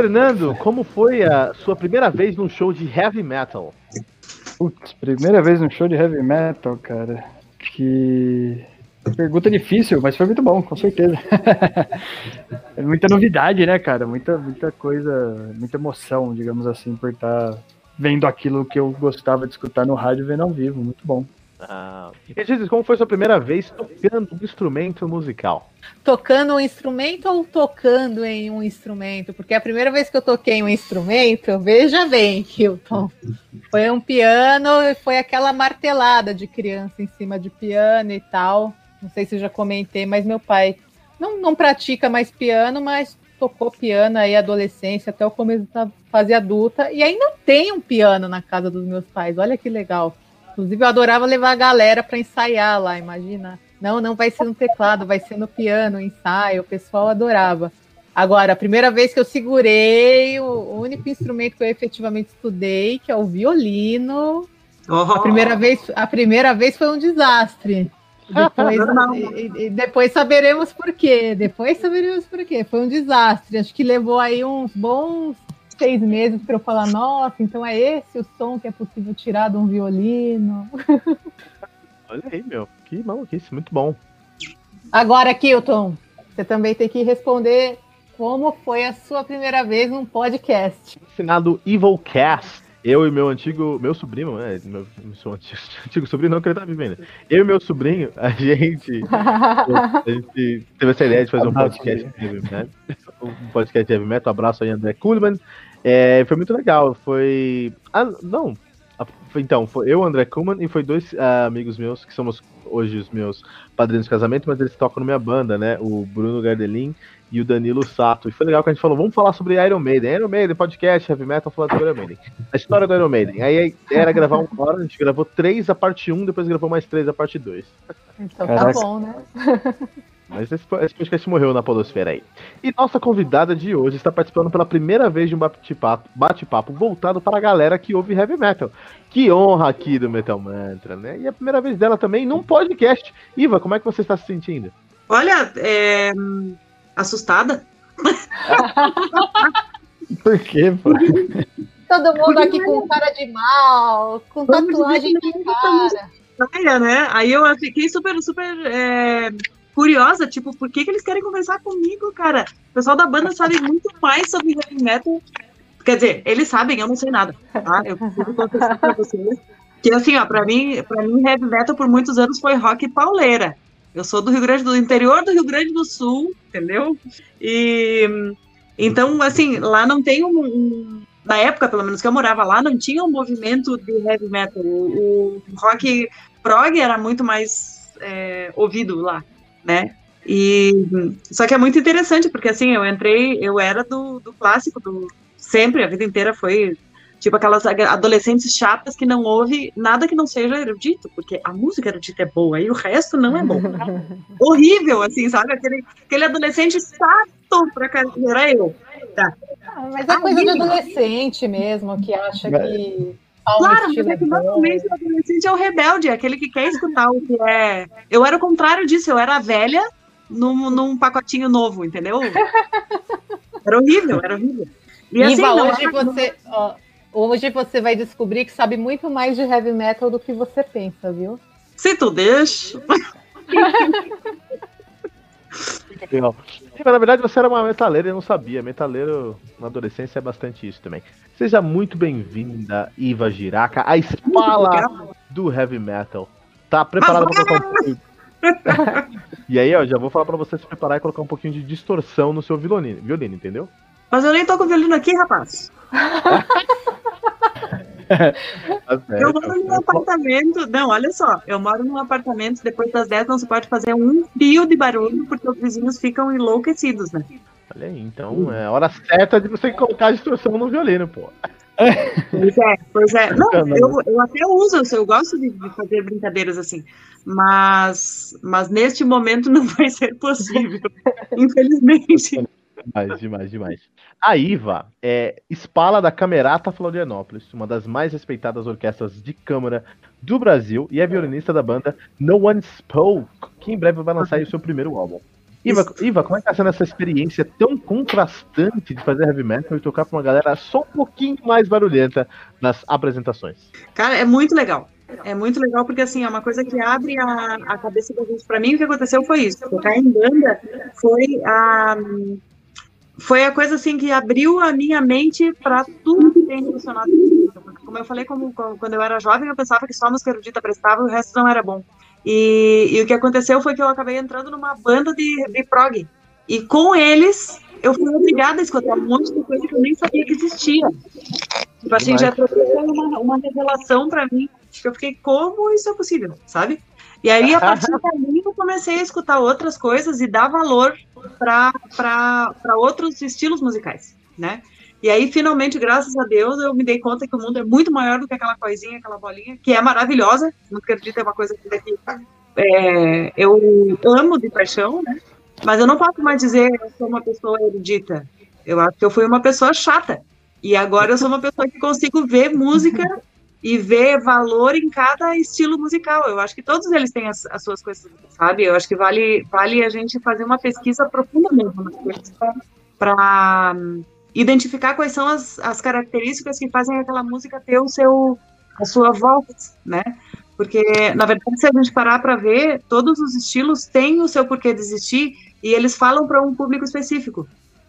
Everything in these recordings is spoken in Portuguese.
Fernando, como foi a sua primeira vez num show de heavy metal? Putz, primeira vez num show de heavy metal, cara. Que. Pergunta difícil, mas foi muito bom, com certeza. é muita novidade, né, cara? Muita, muita coisa, muita emoção, digamos assim, por estar vendo aquilo que eu gostava de escutar no rádio vendo ao vivo. Muito bom. Ah, e Jesus, como foi sua primeira vez tocando um instrumento musical? Tocando um instrumento ou tocando em um instrumento? Porque a primeira vez que eu toquei em um instrumento, veja bem, Hilton, foi um piano e foi aquela martelada de criança em cima de piano e tal. Não sei se eu já comentei, mas meu pai não, não pratica mais piano, mas tocou piano aí adolescência até o começo da fase adulta e ainda tem um piano na casa dos meus pais. Olha que legal. Inclusive, eu adorava levar a galera para ensaiar lá, imagina. Não, não vai ser no teclado, vai ser no piano, ensaio. O pessoal adorava. Agora, a primeira vez que eu segurei, o único instrumento que eu efetivamente estudei, que é o violino. Oh. A, primeira vez, a primeira vez foi um desastre. Depois, e, e, depois saberemos por quê. Depois saberemos por quê. Foi um desastre. Acho que levou aí uns bons seis meses para eu falar, nossa, então é esse o som que é possível tirar de um violino. Olha aí, meu, que maluquice, muito bom. Agora, Kilton, você também tem que responder como foi a sua primeira vez num podcast. Ensinado Evilcast. Eu e meu antigo, meu sobrinho, né? Meu, meu antigo, antigo sobrinho, não que ele tá vivendo. Eu e meu sobrinho, a gente, a gente teve essa ideia de fazer um podcast de heavy metal. Um podcast de heavy metal. Abraço aí, André Kuhlman. É, foi muito legal. Foi. Ah, não. Então, foi eu, André Kuhlman, e foi dois uh, amigos meus, que somos hoje os meus padrinhos de casamento, mas eles tocam na minha banda, né? O Bruno Gardelin e o Danilo Sato. E foi legal que a gente falou, vamos falar sobre Iron Maiden. Iron Maiden, podcast, heavy metal, falar sobre Iron Maiden. A história do Iron Maiden. Aí a ideia era gravar um hora, a gente gravou três a parte 1, depois gravou mais três a parte 2. Então tá Caraca. tá bom, né? Mas esse, esse podcast morreu na podosfera aí. E nossa convidada de hoje está participando pela primeira vez de um bate-papo bate voltado para a galera que ouve heavy metal. Que honra aqui do Metal Mantra, né? E é a primeira vez dela também num podcast. Iva, como é que você está se sentindo? Olha, é... assustada. Por quê, pô? Todo mundo aqui com cara de mal, com tatuagem na cara. Né? Aí eu fiquei super, super é curiosa, tipo, por que, que eles querem conversar comigo, cara? O pessoal da banda sabe muito mais sobre heavy metal. Quer dizer, eles sabem, eu não sei nada, tá? Eu preciso confessar pra vocês. Que assim, ó, pra mim, pra mim, heavy metal por muitos anos foi rock pauleira. Eu sou do Rio Grande do interior do Rio Grande do Sul, entendeu? E então, assim, lá não tem um, um, na época, pelo menos que eu morava lá, não tinha um movimento de heavy metal. O, o rock prog era muito mais é, ouvido lá né? E só que é muito interessante porque assim eu entrei, eu era do, do clássico, do sempre a vida inteira foi tipo aquelas adolescentes chatas que não ouve nada que não seja erudito, porque a música erudita é boa e o resto não é bom. Horrível, assim, sabe? Aquele, aquele adolescente chato pra carreira, eu. Tá. Ah, mas é coisa de adolescente mesmo, que acha que Claro, mas é que normalmente o adolescente é o rebelde, é aquele que quer escutar o que é. Eu era o contrário disso, eu era a velha num, num pacotinho novo, entendeu? Era horrível, era horrível. E assim, Iva, hoje você. Ó, hoje você vai descobrir que sabe muito mais de heavy metal do que você pensa, viu? Se tu deixa. Legal. Na verdade, você era uma metaleira e não sabia. Metaleiro na adolescência é bastante isso também. Seja muito bem-vinda, Iva Giraca, a espala do heavy metal. Tá preparada para colocar um pouquinho. e aí, ó, já vou falar para você se preparar e colocar um pouquinho de distorção no seu violino, violino entendeu? Mas eu nem tô com o violino aqui, rapaz. Tá. Eu moro num apartamento. Não, olha só. Eu moro num apartamento. Depois das 10 não se pode fazer um fio de barulho, porque os vizinhos ficam enlouquecidos, né? Olha aí, então é a hora certa de você colocar a distorção no violino, pô. Pois é, pois é. Não, eu, eu até uso, eu gosto de, de fazer brincadeiras assim. Mas, mas neste momento não vai ser possível. Infelizmente. Demais, demais, demais. A Iva é espala da Camerata Florianópolis, uma das mais respeitadas orquestras de câmara do Brasil, e é violinista da banda No One Spoke, que em breve vai lançar aí o seu primeiro álbum. Iva, Iva, como é que tá sendo essa experiência tão contrastante de fazer heavy metal e tocar pra uma galera só um pouquinho mais barulhenta nas apresentações? Cara, é muito legal. É muito legal porque assim, é uma coisa que abre a, a cabeça da gente. Pra mim, o que aconteceu foi isso. Tocar em banda foi a foi a coisa assim que abriu a minha mente para tudo que tem relacionado com. Porque, como eu falei, como, quando eu era jovem, eu pensava que só música erudita prestava e o resto não era bom. E, e, o que aconteceu foi que eu acabei entrando numa banda de, de prog. E com eles, eu fui obrigada a escutar um monte de coisa que eu nem sabia que existia. Tipo assim, já trouxe uma, uma revelação para mim, que eu fiquei, como isso é possível, sabe? E aí, a partir daí, eu comecei a escutar outras coisas e dar valor para outros estilos musicais, né? E aí, finalmente, graças a Deus, eu me dei conta que o mundo é muito maior do que aquela coisinha, aquela bolinha, que é maravilhosa. Não acredito, é uma coisa que é, eu amo de paixão, né? Mas eu não posso mais dizer que eu sou uma pessoa erudita. Eu acho que eu fui uma pessoa chata. E agora eu sou uma pessoa que consigo ver música e ver valor em cada estilo musical. Eu acho que todos eles têm as, as suas coisas, sabe? Eu acho que vale, vale a gente fazer uma pesquisa profunda mesmo coisas para identificar quais são as, as características que fazem aquela música ter o seu a sua voz, né? Porque na verdade se a gente parar para ver, todos os estilos têm o seu porquê de existir e eles falam para um público específico.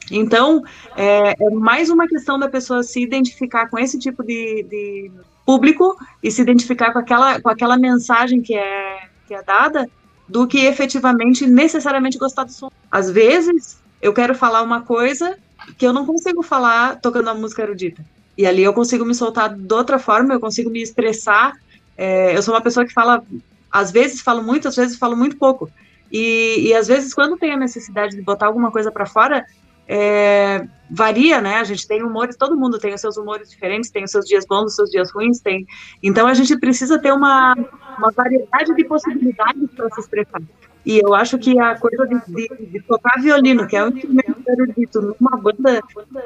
Então, é, é, mais uma questão da pessoa se identificar com esse tipo de, de, público e se identificar com aquela, com aquela mensagem que é, que é dada, do que efetivamente, necessariamente gostar do som. Às vezes, eu quero falar uma coisa que eu não consigo falar tocando a música erudita. E ali eu consigo me soltar de outra forma, eu consigo me expressar. É, eu sou uma pessoa que fala, às vezes falo muito, às vezes falo muito pouco. E, e às vezes, quando tem a necessidade de botar alguma coisa para fora, é, varia, né? A gente tem humores, todo mundo tem os seus humores diferentes, tem os seus dias bons, os seus dias ruins, tem. Então a gente precisa ter uma, uma variedade de possibilidades para se expressar. E eu acho que a coisa de, de, de tocar violino, que é um instrumento erudito, numa banda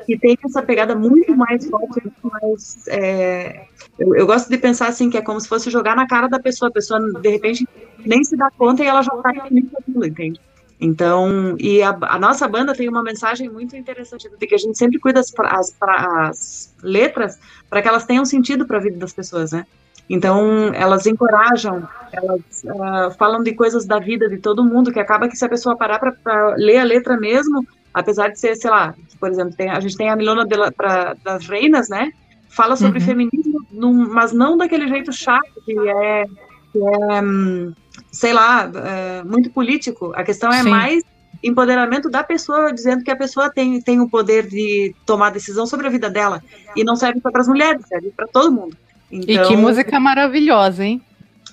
que tem essa pegada muito mais forte, muito mais. É, eu, eu, gosto de pensar assim, que é como se fosse jogar na cara da pessoa, a pessoa de repente nem se dá conta e ela já está aquilo, entende? Então, e a, a, nossa banda tem uma mensagem muito interessante de que a gente sempre cuida as, as, as letras para que elas tenham sentido para a vida das pessoas, né? Então, elas encorajam, elas uh, falam de coisas da vida de todo mundo, que acaba que se a pessoa parar para ler a letra mesmo, apesar de ser, sei lá, por exemplo, tem, a gente tem a Milona de la, pra, das Reinas, né? Fala sobre uhum. feminismo, num, mas não daquele jeito chato que é, que é hum, sei lá, é, muito político. A questão é Sim. mais empoderamento da pessoa, dizendo que a pessoa tem, tem o poder de tomar decisão sobre a vida dela. E não serve só para as mulheres, serve para todo mundo. Então, e que então, música maravilhosa, hein?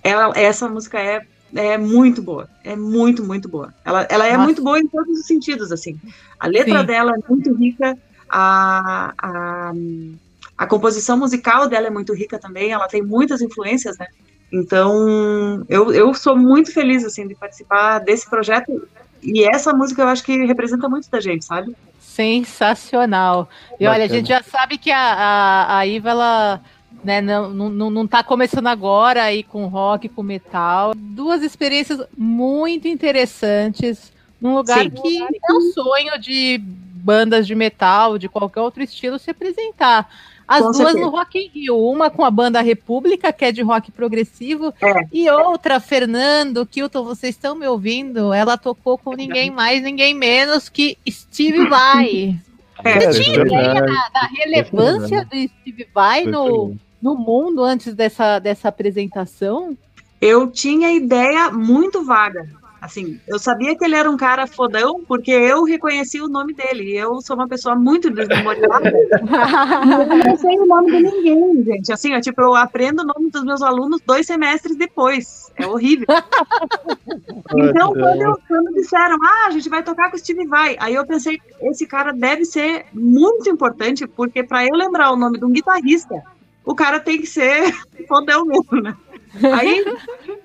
Ela, essa música é, é muito boa. É muito, muito boa. Ela, ela é Nossa. muito boa em todos os sentidos, assim. A letra Sim. dela é muito rica, a, a, a composição musical dela é muito rica também, ela tem muitas influências, né? Então, eu, eu sou muito feliz, assim, de participar desse projeto. E essa música eu acho que representa muito da gente, sabe? Sensacional. E Bacana. olha, a gente já sabe que a, a, a Iva, ela né, não, não, não tá começando agora aí com rock, com metal. Duas experiências muito interessantes, num lugar Sim. que é um sonho de bandas de metal, de qualquer outro estilo, se apresentar. As com duas certeza. no Rock in Rio, uma com a banda República, que é de rock progressivo, é. e outra, Fernando, Kilton, vocês estão me ouvindo? Ela tocou com ninguém mais, ninguém menos que Steve Vai. É, Você tinha ideia da, da relevância do Steve Vai no, no mundo antes dessa, dessa apresentação? Eu tinha ideia muito vaga, Assim, eu sabia que ele era um cara fodão porque eu reconheci o nome dele. E eu sou uma pessoa muito desmemoriada. eu não sei o nome de ninguém, gente. Assim, eu, tipo, eu aprendo o nome dos meus alunos dois semestres depois. É horrível. então, quando, eu, quando disseram, ah, a gente vai tocar com o Steve Vai, aí eu pensei, esse cara deve ser muito importante, porque para eu lembrar o nome de um guitarrista, o cara tem que ser fodão mesmo, né? Aí,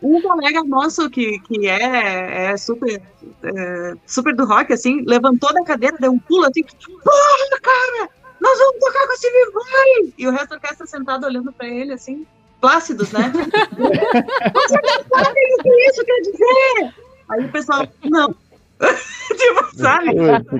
um colega nosso que, que é, é super, é, super do rock, assim, levantou da cadeira, deu um pulo assim, porra, cara, nós vamos tocar com esse Vai! E o resto da orquestra sentado olhando pra ele, assim, plácidos, né? Você não sabe o que isso quer dizer! Aí o pessoal, não. tipo, sabe?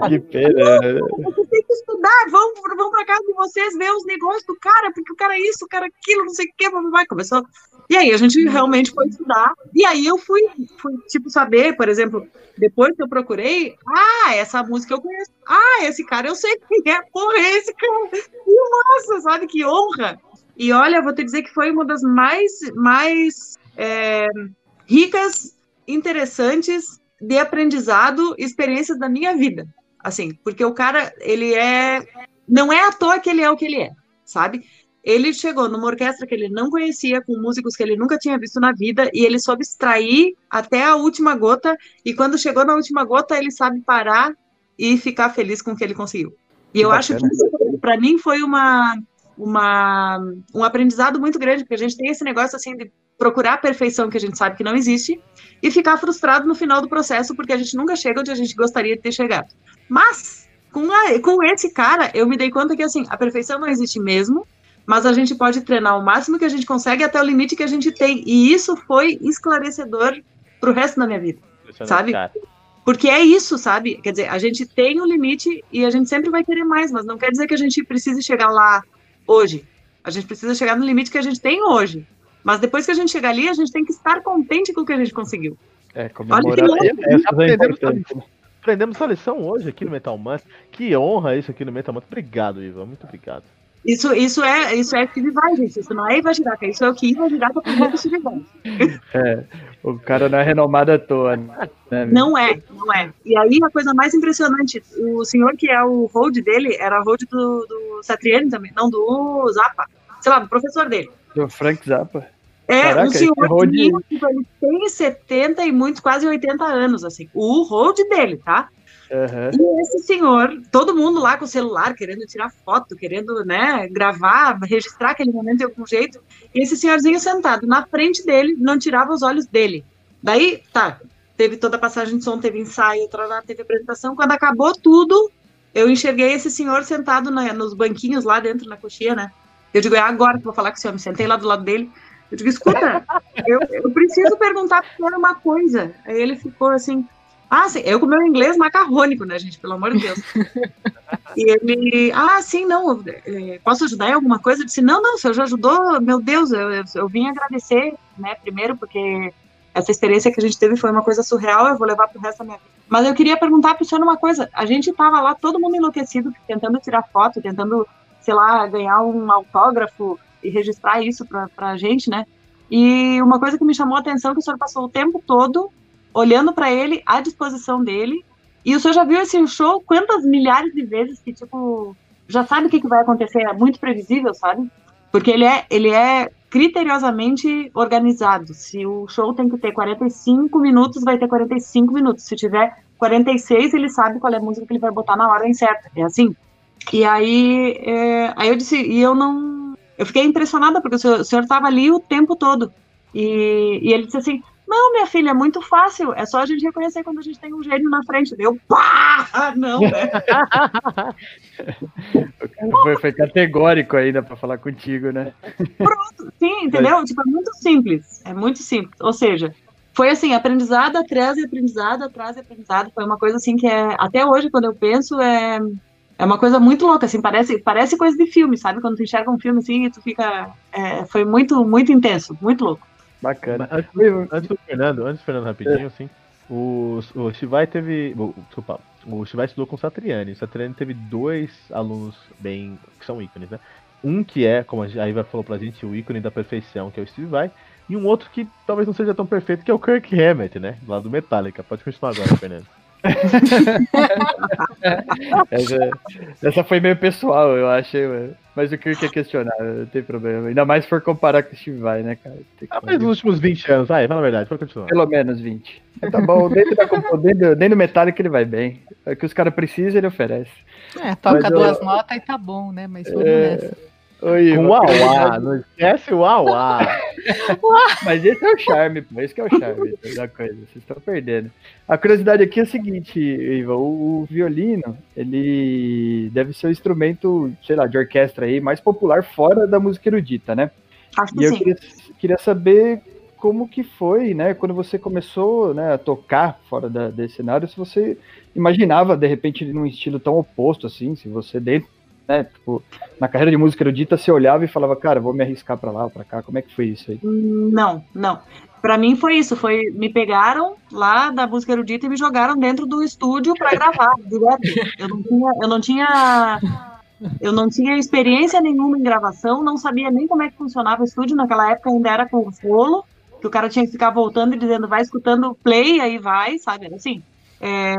que pena. Você tem que estudar, vamos, vamos pra casa de vocês ver os negócios do cara, porque o cara é isso, o cara é aquilo, não sei o que, vai começou. E aí a gente realmente foi estudar. E aí eu fui, fui, tipo, saber, por exemplo, depois que eu procurei, ah, essa música eu conheço. Ah, esse cara eu sei quem é, porra, é esse cara. E nossa, sabe que honra. E olha, vou te dizer que foi uma das mais, mais é, ricas, interessantes de aprendizado, experiências da minha vida. Assim, porque o cara, ele é. Não é à toa que ele é o que ele é, sabe? Ele chegou numa orquestra que ele não conhecia, com músicos que ele nunca tinha visto na vida, e ele soube extrair até a última gota, e quando chegou na última gota, ele sabe parar e ficar feliz com o que ele conseguiu. E eu bacana. acho que isso, para mim, foi uma, uma, um aprendizado muito grande, porque a gente tem esse negócio assim de procurar a perfeição que a gente sabe que não existe e ficar frustrado no final do processo porque a gente nunca chega onde a gente gostaria de ter chegado. Mas com, a, com esse cara, eu me dei conta que assim, a perfeição não existe mesmo, mas a gente pode treinar o máximo que a gente consegue até o limite que a gente tem. E isso foi esclarecedor pro resto da minha vida, sabe? Porque é isso, sabe? Quer dizer, a gente tem um limite e a gente sempre vai querer mais, mas não quer dizer que a gente precise chegar lá hoje. A gente precisa chegar no limite que a gente tem hoje. Mas depois que a gente chegar ali, a gente tem que estar contente com o que a gente conseguiu. É, comemorar é, é importante. Aprendemos a lição hoje aqui no Metal Mantra. Que honra isso aqui no Metal Mantra. Obrigado, Ivan. Muito obrigado. Isso, isso é isso é Steve Vai, gente. Isso não é Iva Giraca. Isso é o que Iva Giraca aprendeu com. É, o cara não é renomado à toa. Né? Não é, não é. E aí a coisa mais impressionante, o senhor que é o hold dele, era hold do, do Satriani também, não do Zappa. Sei lá, do professor dele. Do Frank Zappa. É, Caraca, um senhor de... tipo, ele tem 70 e muitos, quase 80 anos, assim. O hold dele, tá? Uhum. E esse senhor, todo mundo lá com o celular, querendo tirar foto, querendo, né, gravar, registrar aquele momento de algum jeito. E esse senhorzinho sentado na frente dele, não tirava os olhos dele. Daí, tá, teve toda a passagem de som, teve ensaio, teve apresentação. Quando acabou tudo, eu enxerguei esse senhor sentado na, nos banquinhos lá dentro, na coxinha, né? Eu digo, é agora que eu vou falar com o senhor. Me sentei lá do lado dele. Eu digo, escuta, eu, eu preciso perguntar para o senhor uma coisa. Aí ele ficou assim, ah, sim, eu com meu inglês macarrônico, né, gente? Pelo amor de Deus. e ele, ah, sim, não, eh, posso ajudar em alguma coisa? Eu disse, não, não, o senhor já ajudou, meu Deus, eu, eu, eu vim agradecer, né, primeiro, porque essa experiência que a gente teve foi uma coisa surreal, eu vou levar pro resto da minha vida. Mas eu queria perguntar pro senhor uma coisa, a gente tava lá, todo mundo enlouquecido, tentando tirar foto, tentando, sei lá, ganhar um autógrafo, e registrar isso para a gente, né? E uma coisa que me chamou a atenção é que o senhor passou o tempo todo olhando para ele, à disposição dele. E o senhor já viu esse show quantas milhares de vezes que, tipo, já sabe o que, que vai acontecer, é muito previsível, sabe? Porque ele é, ele é criteriosamente organizado. Se o show tem que ter 45 minutos, vai ter 45 minutos. Se tiver 46, ele sabe qual é a música que ele vai botar na ordem certa. É assim. E aí, é, aí eu disse, e eu não, eu fiquei impressionada, porque o senhor estava ali o tempo todo. E, e ele disse assim: Não, minha filha, é muito fácil. É só a gente reconhecer quando a gente tem um gênio na frente. Deu pá! Não, né? foi, foi categórico ainda para falar contigo, né? Pronto, sim, entendeu? Tipo, é muito simples. É muito simples. Ou seja, foi assim, aprendizado atrás e aprendizado atrás e aprendizado. Foi uma coisa assim que é, até hoje, quando eu penso, é, é uma coisa muito louca, assim, parece, parece coisa de filme, sabe? Quando tu enxerga um filme assim e tu fica. É, foi muito, muito intenso, muito louco. Bacana. Antes, antes, do Fernando, antes do Fernando rapidinho, é. assim, o, o Shivai teve. O, desculpa, o Shivai estudou com o Satriani. O Satriani teve dois alunos bem. que são ícones, né? Um que é, como a Iva falou pra gente, o ícone da perfeição, que é o Steve Vai. E um outro que talvez não seja tão perfeito, que é o Kirk Hammett, né? Lá do Metallica. Pode continuar agora, Fernando. essa, essa, foi meio pessoal, eu achei, mano. Mas o Kirk é questionável, não tem problema. Ainda mais se for comparar com o Steve Vai, né, cara? Ah, mas nos últimos 20 anos, vai, fala a verdade, pode continuar. Pelo menos 20. Tá bom, dentro, da, dentro, dentro do Metallica ele vai bem. É que os caras precisam, ele oferece. É, toca mas, duas eu... notas e tá bom, né? Mas vamos é... nessa. Oi, Com uauá, não esquece o uauá. Mas esse é o charme, pô. Esse é o charme da coisa. Vocês estão perdendo. A curiosidade aqui é o seguinte, Iva. O, o, violino, ele deve ser o instrumento, sei lá, de orquestra aí mais popular fora da música erudita, né? Acho que e sim. eu queria, queria saber como que foi, né, quando você começou né, a tocar fora da, desse cenário, se você imaginava, de repente, num estilo tão oposto, assim, se você dentro né? Tipo, na carreira de música erudita, você olhava e falava, cara, vou me arriscar para lá ou pra cá. Como é que foi isso aí? Não, não. Para mim foi isso, foi me pegaram lá da música erudita e me jogaram dentro do estúdio para gravar direto. Eu não tinha, eu não tinha eu não tinha experiência nenhuma em gravação, não sabia nem como é que funcionava o estúdio naquela época, ainda era com rolo, que o cara tinha que ficar voltando e dizendo, vai escutando play, aí vai, sabe? Era assim. É,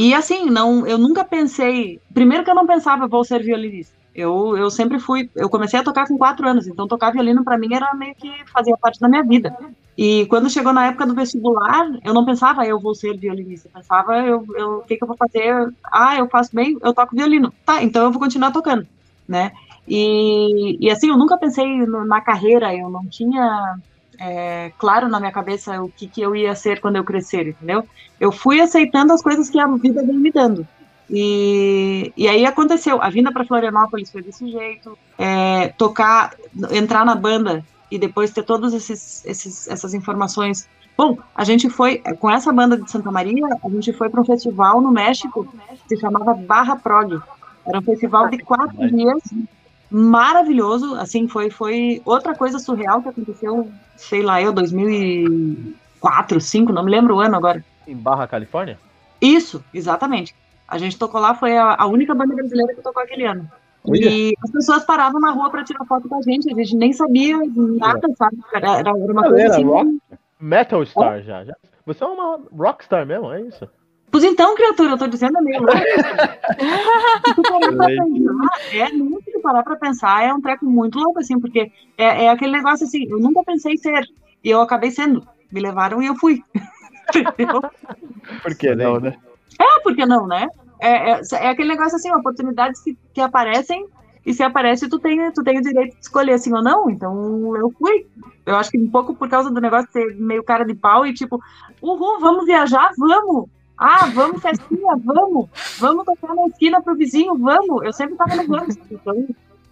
e assim, não, eu nunca pensei. Primeiro que eu não pensava vou ser violinista. Eu, eu sempre fui. Eu comecei a tocar com quatro anos, então tocar violino para mim era meio que fazia parte da minha vida. E quando chegou na época do vestibular, eu não pensava eu vou ser violinista. Eu pensava eu, eu o que, que eu vou fazer? Ah, eu faço bem, eu toco violino. Tá, então eu vou continuar tocando, né? E, e assim, eu nunca pensei na carreira. Eu não tinha é, claro na minha cabeça o que, que eu ia ser quando eu crescer, entendeu? Eu fui aceitando as coisas que a vida vem me dando. E, e aí aconteceu, a vinda para Florianópolis foi desse jeito, é, tocar, entrar na banda e depois ter todas esses, esses, essas informações. Bom, a gente foi, com essa banda de Santa Maria, a gente foi para um festival no México, que se chamava Barra Prog. Era um festival de quatro dias, maravilhoso, assim, foi, foi outra coisa surreal que aconteceu, sei lá, eu, 2004, 2005, não me lembro o ano agora. Em Barra, Califórnia? Isso, exatamente. A gente tocou lá, foi a, a única banda brasileira que tocou aquele ano. E as pessoas paravam na rua para tirar foto com a gente, a gente nem sabia nada, sabe? Era, era uma coisa era assim. Rock, metal Star já, já. Você é uma rockstar mesmo, é isso? Pois então, criatura, eu tô dizendo meio louco. é, não se parar pra pensar, é um treco muito louco, assim, porque é, é, aquele negócio assim, eu nunca pensei ser, e eu acabei sendo. Me levaram e eu fui. Por que não, né? É, por que não, né? É, é, é, aquele negócio assim, oportunidades que, que aparecem, e se aparece, tu tem, tu tem o direito de escolher assim ou não. Então eu fui. Eu acho que um pouco por causa do negócio de ser meio cara de pau e tipo, uhul, vamos viajar? Vamos! Ah, vamos festinha, vamos. Vamos tocar na esquina pro vizinho, vamos. Eu sempre tava no vamos. Então,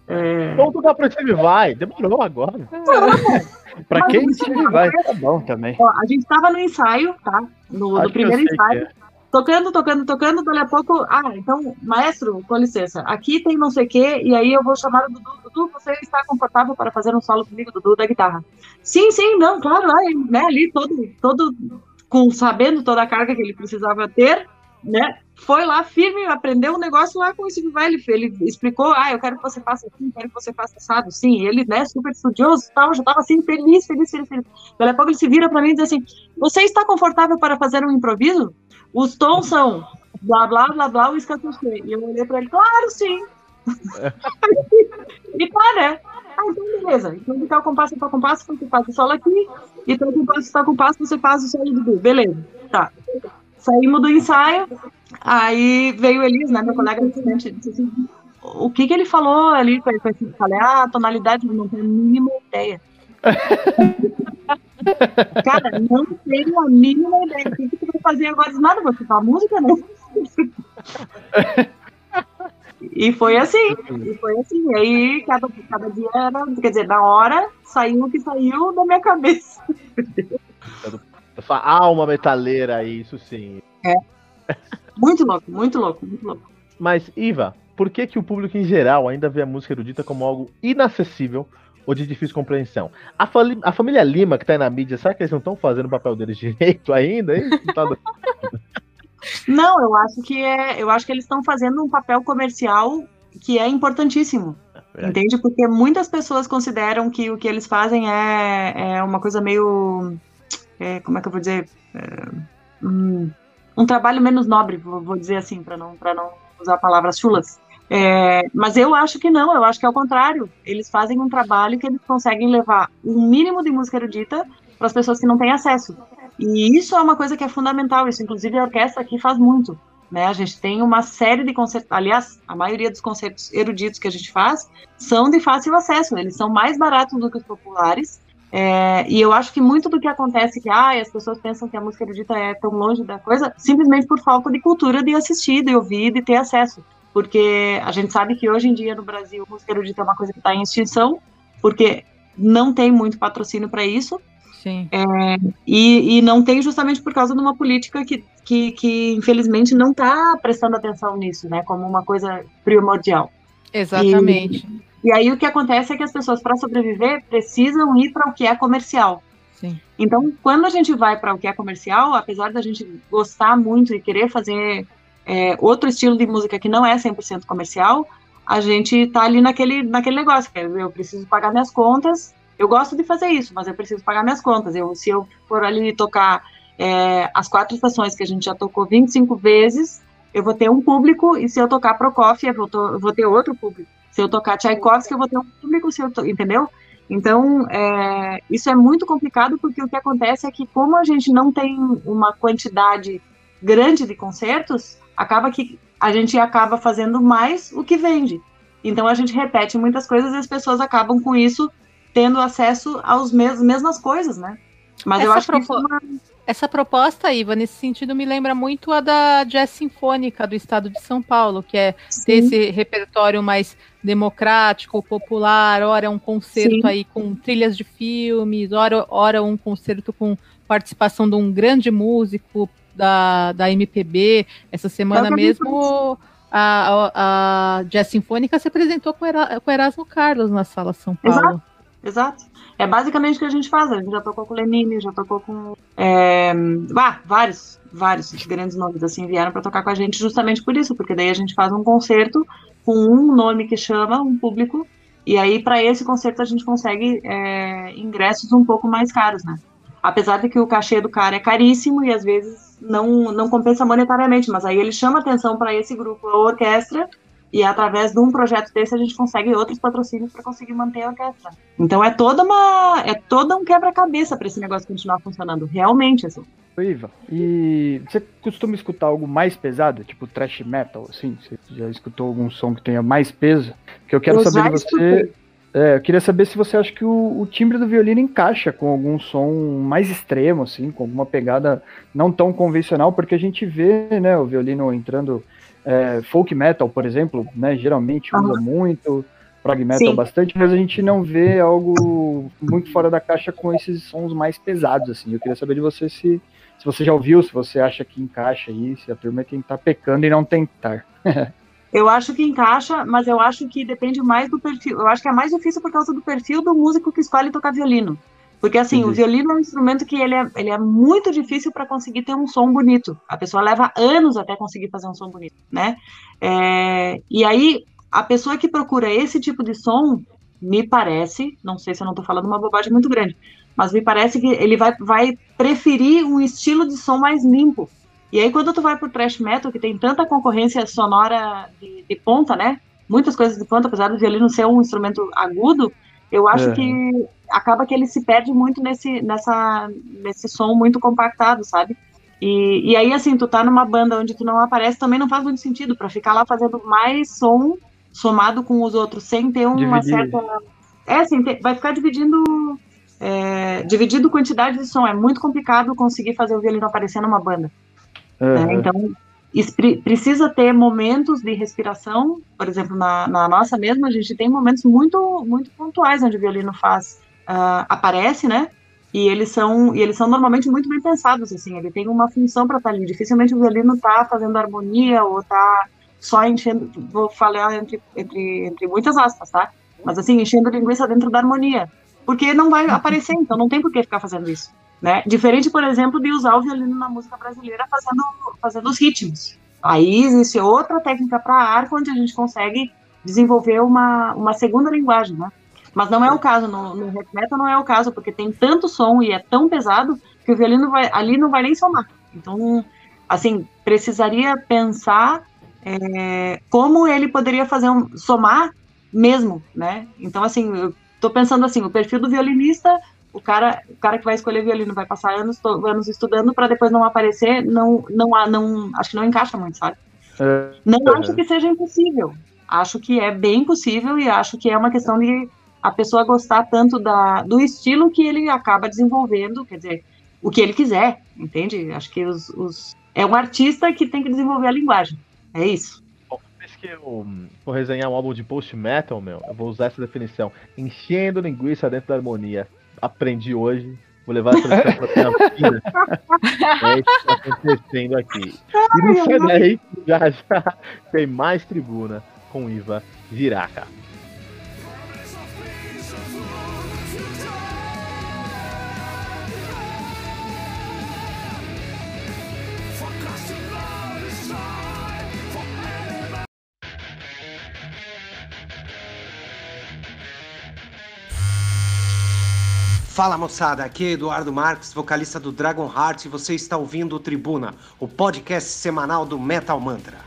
é... Vamos tocar pro time vai. Demorou agora. É. pra quem time vai, tá bom também. Ó, a gente tava no ensaio, tá? No, no primeiro ensaio. É. Tocando, tocando, tocando, dali a pouco. Ah, então, maestro, com licença. Aqui tem não sei o quê, e aí eu vou chamar o Dudu. Dudu, você está confortável para fazer um solo comigo, Dudu, da guitarra? Sim, sim, não, claro, aí, né, ali todo, todo com sabendo toda a carga que ele precisava ter, né? Foi lá firme, aprendeu um negócio lá com o Steve Vai, ele, ele explicou, ah, eu quero que você faça assim, quero que você faça assado, sim, ele, né, super estudioso, tal, já estava assim, feliz, feliz, feliz, feliz. Daqui a pouco ele se vira para mim e diz assim, você está confortável para fazer um improviso? Os tons são blá, blá, blá, blá, o escatocê. E eu olhei para ele, claro, sim. e tá, né? Ah, então beleza. Então de tal compasso tal compasso, você faz o solo aqui, e tal compasso tal compasso, você faz o solo do B. Beleza. Tá. Saímos do ensaio, aí veio o Elis, né, meu colega assistente, disse assim, o que que ele falou ali? Eu falei, ah, a tonalidade, não tenho a mínima ideia. Cara, não tenho a mínima ideia. O que, que tu vai fazer agora? Nada, vou escutar música, né? E foi assim, e foi assim. E aí, cada, cada dia era, quer dizer, na hora, saiu o que saiu da minha cabeça. Alma metaleira, isso sim. É. Muito louco, muito louco, muito louco. Mas, Iva, por que, que o público em geral ainda vê a música erudita como algo inacessível ou de difícil compreensão? A, a família Lima, que tá aí na mídia, será que eles não estão fazendo o papel deles direito ainda? Hein? Não, eu acho que é, eu acho que eles estão fazendo um papel comercial que é importantíssimo. Verdade. Entende? Porque muitas pessoas consideram que o que eles fazem é, é uma coisa meio. é, como é que eu vou dizer? É, um, um trabalho menos nobre, vou, vou dizer assim, para não, pra não usar palavras chulas. É, mas eu acho que não, eu acho que é o contrário. Eles fazem um trabalho que eles conseguem levar um mínimo de música erudita para as pessoas que não têm acesso. E isso é uma coisa que é fundamental, isso inclusive a orquestra aqui faz muito. Né? A gente tem uma série de concertos, aliás, a maioria dos concertos eruditos que a gente faz são de fácil acesso, eles são mais baratos do que os populares. É, e eu acho que muito do que acontece que ah, as pessoas pensam que a música erudita é tão longe da coisa, simplesmente por falta de cultura de assistir, de ouvir, de ter acesso. Porque a gente sabe que hoje em dia no Brasil a música erudita é uma coisa que está em extinção, porque não tem muito patrocínio para isso, Sim. é, e, e, não tem justamente por causa de uma política que, que, que infelizmente não está prestando atenção nisso, né, como uma coisa primordial. Exatamente. E, e aí o que acontece é que as pessoas, para sobreviver, precisam ir para o que é comercial. Sim. Então, quando a gente vai para o que é comercial, apesar da gente gostar muito e querer fazer é, outro estilo de música que não é 100% comercial, a gente tá ali naquele, naquele negócio, é, eu preciso pagar minhas contas, eu gosto de fazer isso, mas eu preciso pagar minhas contas. Eu, se eu for ali tocar é, as quatro estações que a gente já tocou 25 vezes, eu vou ter um público, e se eu tocar Prokofiev, eu, to, eu vou ter outro público. Se eu tocar Tchaikovsky, eu vou ter um público, se eu to, entendeu? Então, é, isso é muito complicado, porque o que acontece é que, como a gente não tem uma quantidade grande de concertos, acaba que a gente acaba fazendo mais o que vende. Então, a gente repete muitas coisas e as pessoas acabam com isso tendo acesso às mes mesmas coisas, né? Mas essa eu acho propo... que é uma... essa proposta, Iva, nesse sentido me lembra muito a da Jazz Sinfônica do Estado de São Paulo, que é Sim. ter esse repertório mais democrático, popular, ora um concerto Sim. aí com trilhas de filmes, ora, ora um concerto com participação de um grande músico da, da MPB. Essa semana mesmo a, a, a Jazz Sinfônica se apresentou com, Era, com Erasmo Carlos na Sala São Paulo. Exato. Exato. É basicamente o que a gente faz. A gente já tocou com o Lenine, já tocou com. É, ah, vários, vários grandes nomes assim vieram para tocar com a gente justamente por isso, porque daí a gente faz um concerto com um nome que chama um público, e aí para esse concerto a gente consegue é, ingressos um pouco mais caros, né? Apesar de que o cachê do cara é caríssimo e às vezes não, não compensa monetariamente, mas aí ele chama atenção para esse grupo, a orquestra, e através de um projeto desse a gente consegue outros patrocínios para conseguir manter a orquestra. Então é toda uma é toda um quebra-cabeça para esse negócio continuar funcionando, realmente assim. Iva, e você costuma escutar algo mais pesado, tipo thrash metal, assim? Você já escutou algum som que tenha mais peso? Que eu quero eu saber de você. É, eu queria saber se você acha que o, o, timbre do violino encaixa com algum som mais extremo, assim, com alguma pegada não tão convencional, porque a gente vê, né, o violino entrando é, folk metal, por exemplo, né, geralmente usa uhum. muito, prog metal Sim. bastante, mas a gente não vê algo muito fora da caixa com esses sons mais pesados, assim. Eu queria saber de você se, se você já ouviu, se você acha que encaixa aí, se a turma é quem tá pecando e não tentar. eu acho que encaixa, mas eu acho que depende mais do perfil. Eu acho que é mais difícil por causa do perfil do músico que escolhe tocar violino. Porque, assim, o violino é um instrumento que ele é, ele é muito difícil para conseguir ter um som bonito. A pessoa leva anos até conseguir fazer um som bonito, né? É, e aí, a pessoa que procura esse tipo de som, me parece, não sei se eu não estou falando uma bobagem muito grande, mas me parece que ele vai, vai preferir um estilo de som mais limpo. E aí, quando tu vai pro thrash metal, que tem tanta concorrência sonora de, de ponta, né? Muitas coisas de ponta, apesar do violino ser um instrumento agudo, eu acho é. que acaba que ele se perde muito nesse, nessa, nesse som muito compactado, sabe? E, e aí, assim, tu tá numa banda onde tu não aparece, também não faz muito sentido para ficar lá fazendo mais som somado com os outros, sem ter uma Dividir. certa. É, assim, vai ficar dividindo. É, dividindo quantidade de som. É muito complicado conseguir fazer o violino aparecer numa banda. Uhum. Né? Então, precisa ter momentos de respiração, por exemplo, na, na, nossa mesma, a gente tem momentos muito, muito pontuais onde o violino faz, uh, aparece, né? E eles são, e eles são normalmente muito bem pensados, assim, ele tem uma função para estar ali. Dificilmente o violino está fazendo harmonia ou está só enchendo, vou falar entre, entre, entre muitas aspas, tá? Mas assim, enchendo linguiça dentro da harmonia. Porque não vai aparecer, então não tem por que ficar fazendo isso. Né? Diferente, por exemplo, de usar o violino na música brasileira fazendo, fazendo os ritmos. Aí existe outra técnica para arco onde a gente consegue desenvolver uma, uma segunda linguagem, né? Mas não é o caso, no, no heavy metal não é o caso, porque tem tanto som e é tão pesado que o violino vai, ali não vai nem somar. Então, assim, precisaria pensar é, como ele poderia fazer um, somar mesmo, né? Então, assim, eu tô pensando assim, o perfil do violinista, o cara, o cara que vai escolher violino vai passar anos, anos estudando para depois não aparecer, não, não, não, acho que não encaixa muito, sabe? É, não é. acho que seja impossível. Acho que é bem possível e acho que é uma questão de a pessoa gostar tanto da, do estilo que ele acaba desenvolvendo, quer dizer, o que ele quiser, entende? Acho que os, os é um artista que tem que desenvolver a linguagem. É isso. Bom, que eu for resenhar um álbum de post-metal, meu, eu vou usar essa definição. Enchendo linguiça dentro da harmonia. Aprendi hoje. Vou levar essa lição pra minha vida. É isso que tá acontecendo aqui. E no sai daí, já já tem mais tribuna com Iva Viraca. Fala moçada, aqui é Eduardo Marques, vocalista do Dragon Heart, e você está ouvindo o Tribuna, o podcast semanal do Metal Mantra.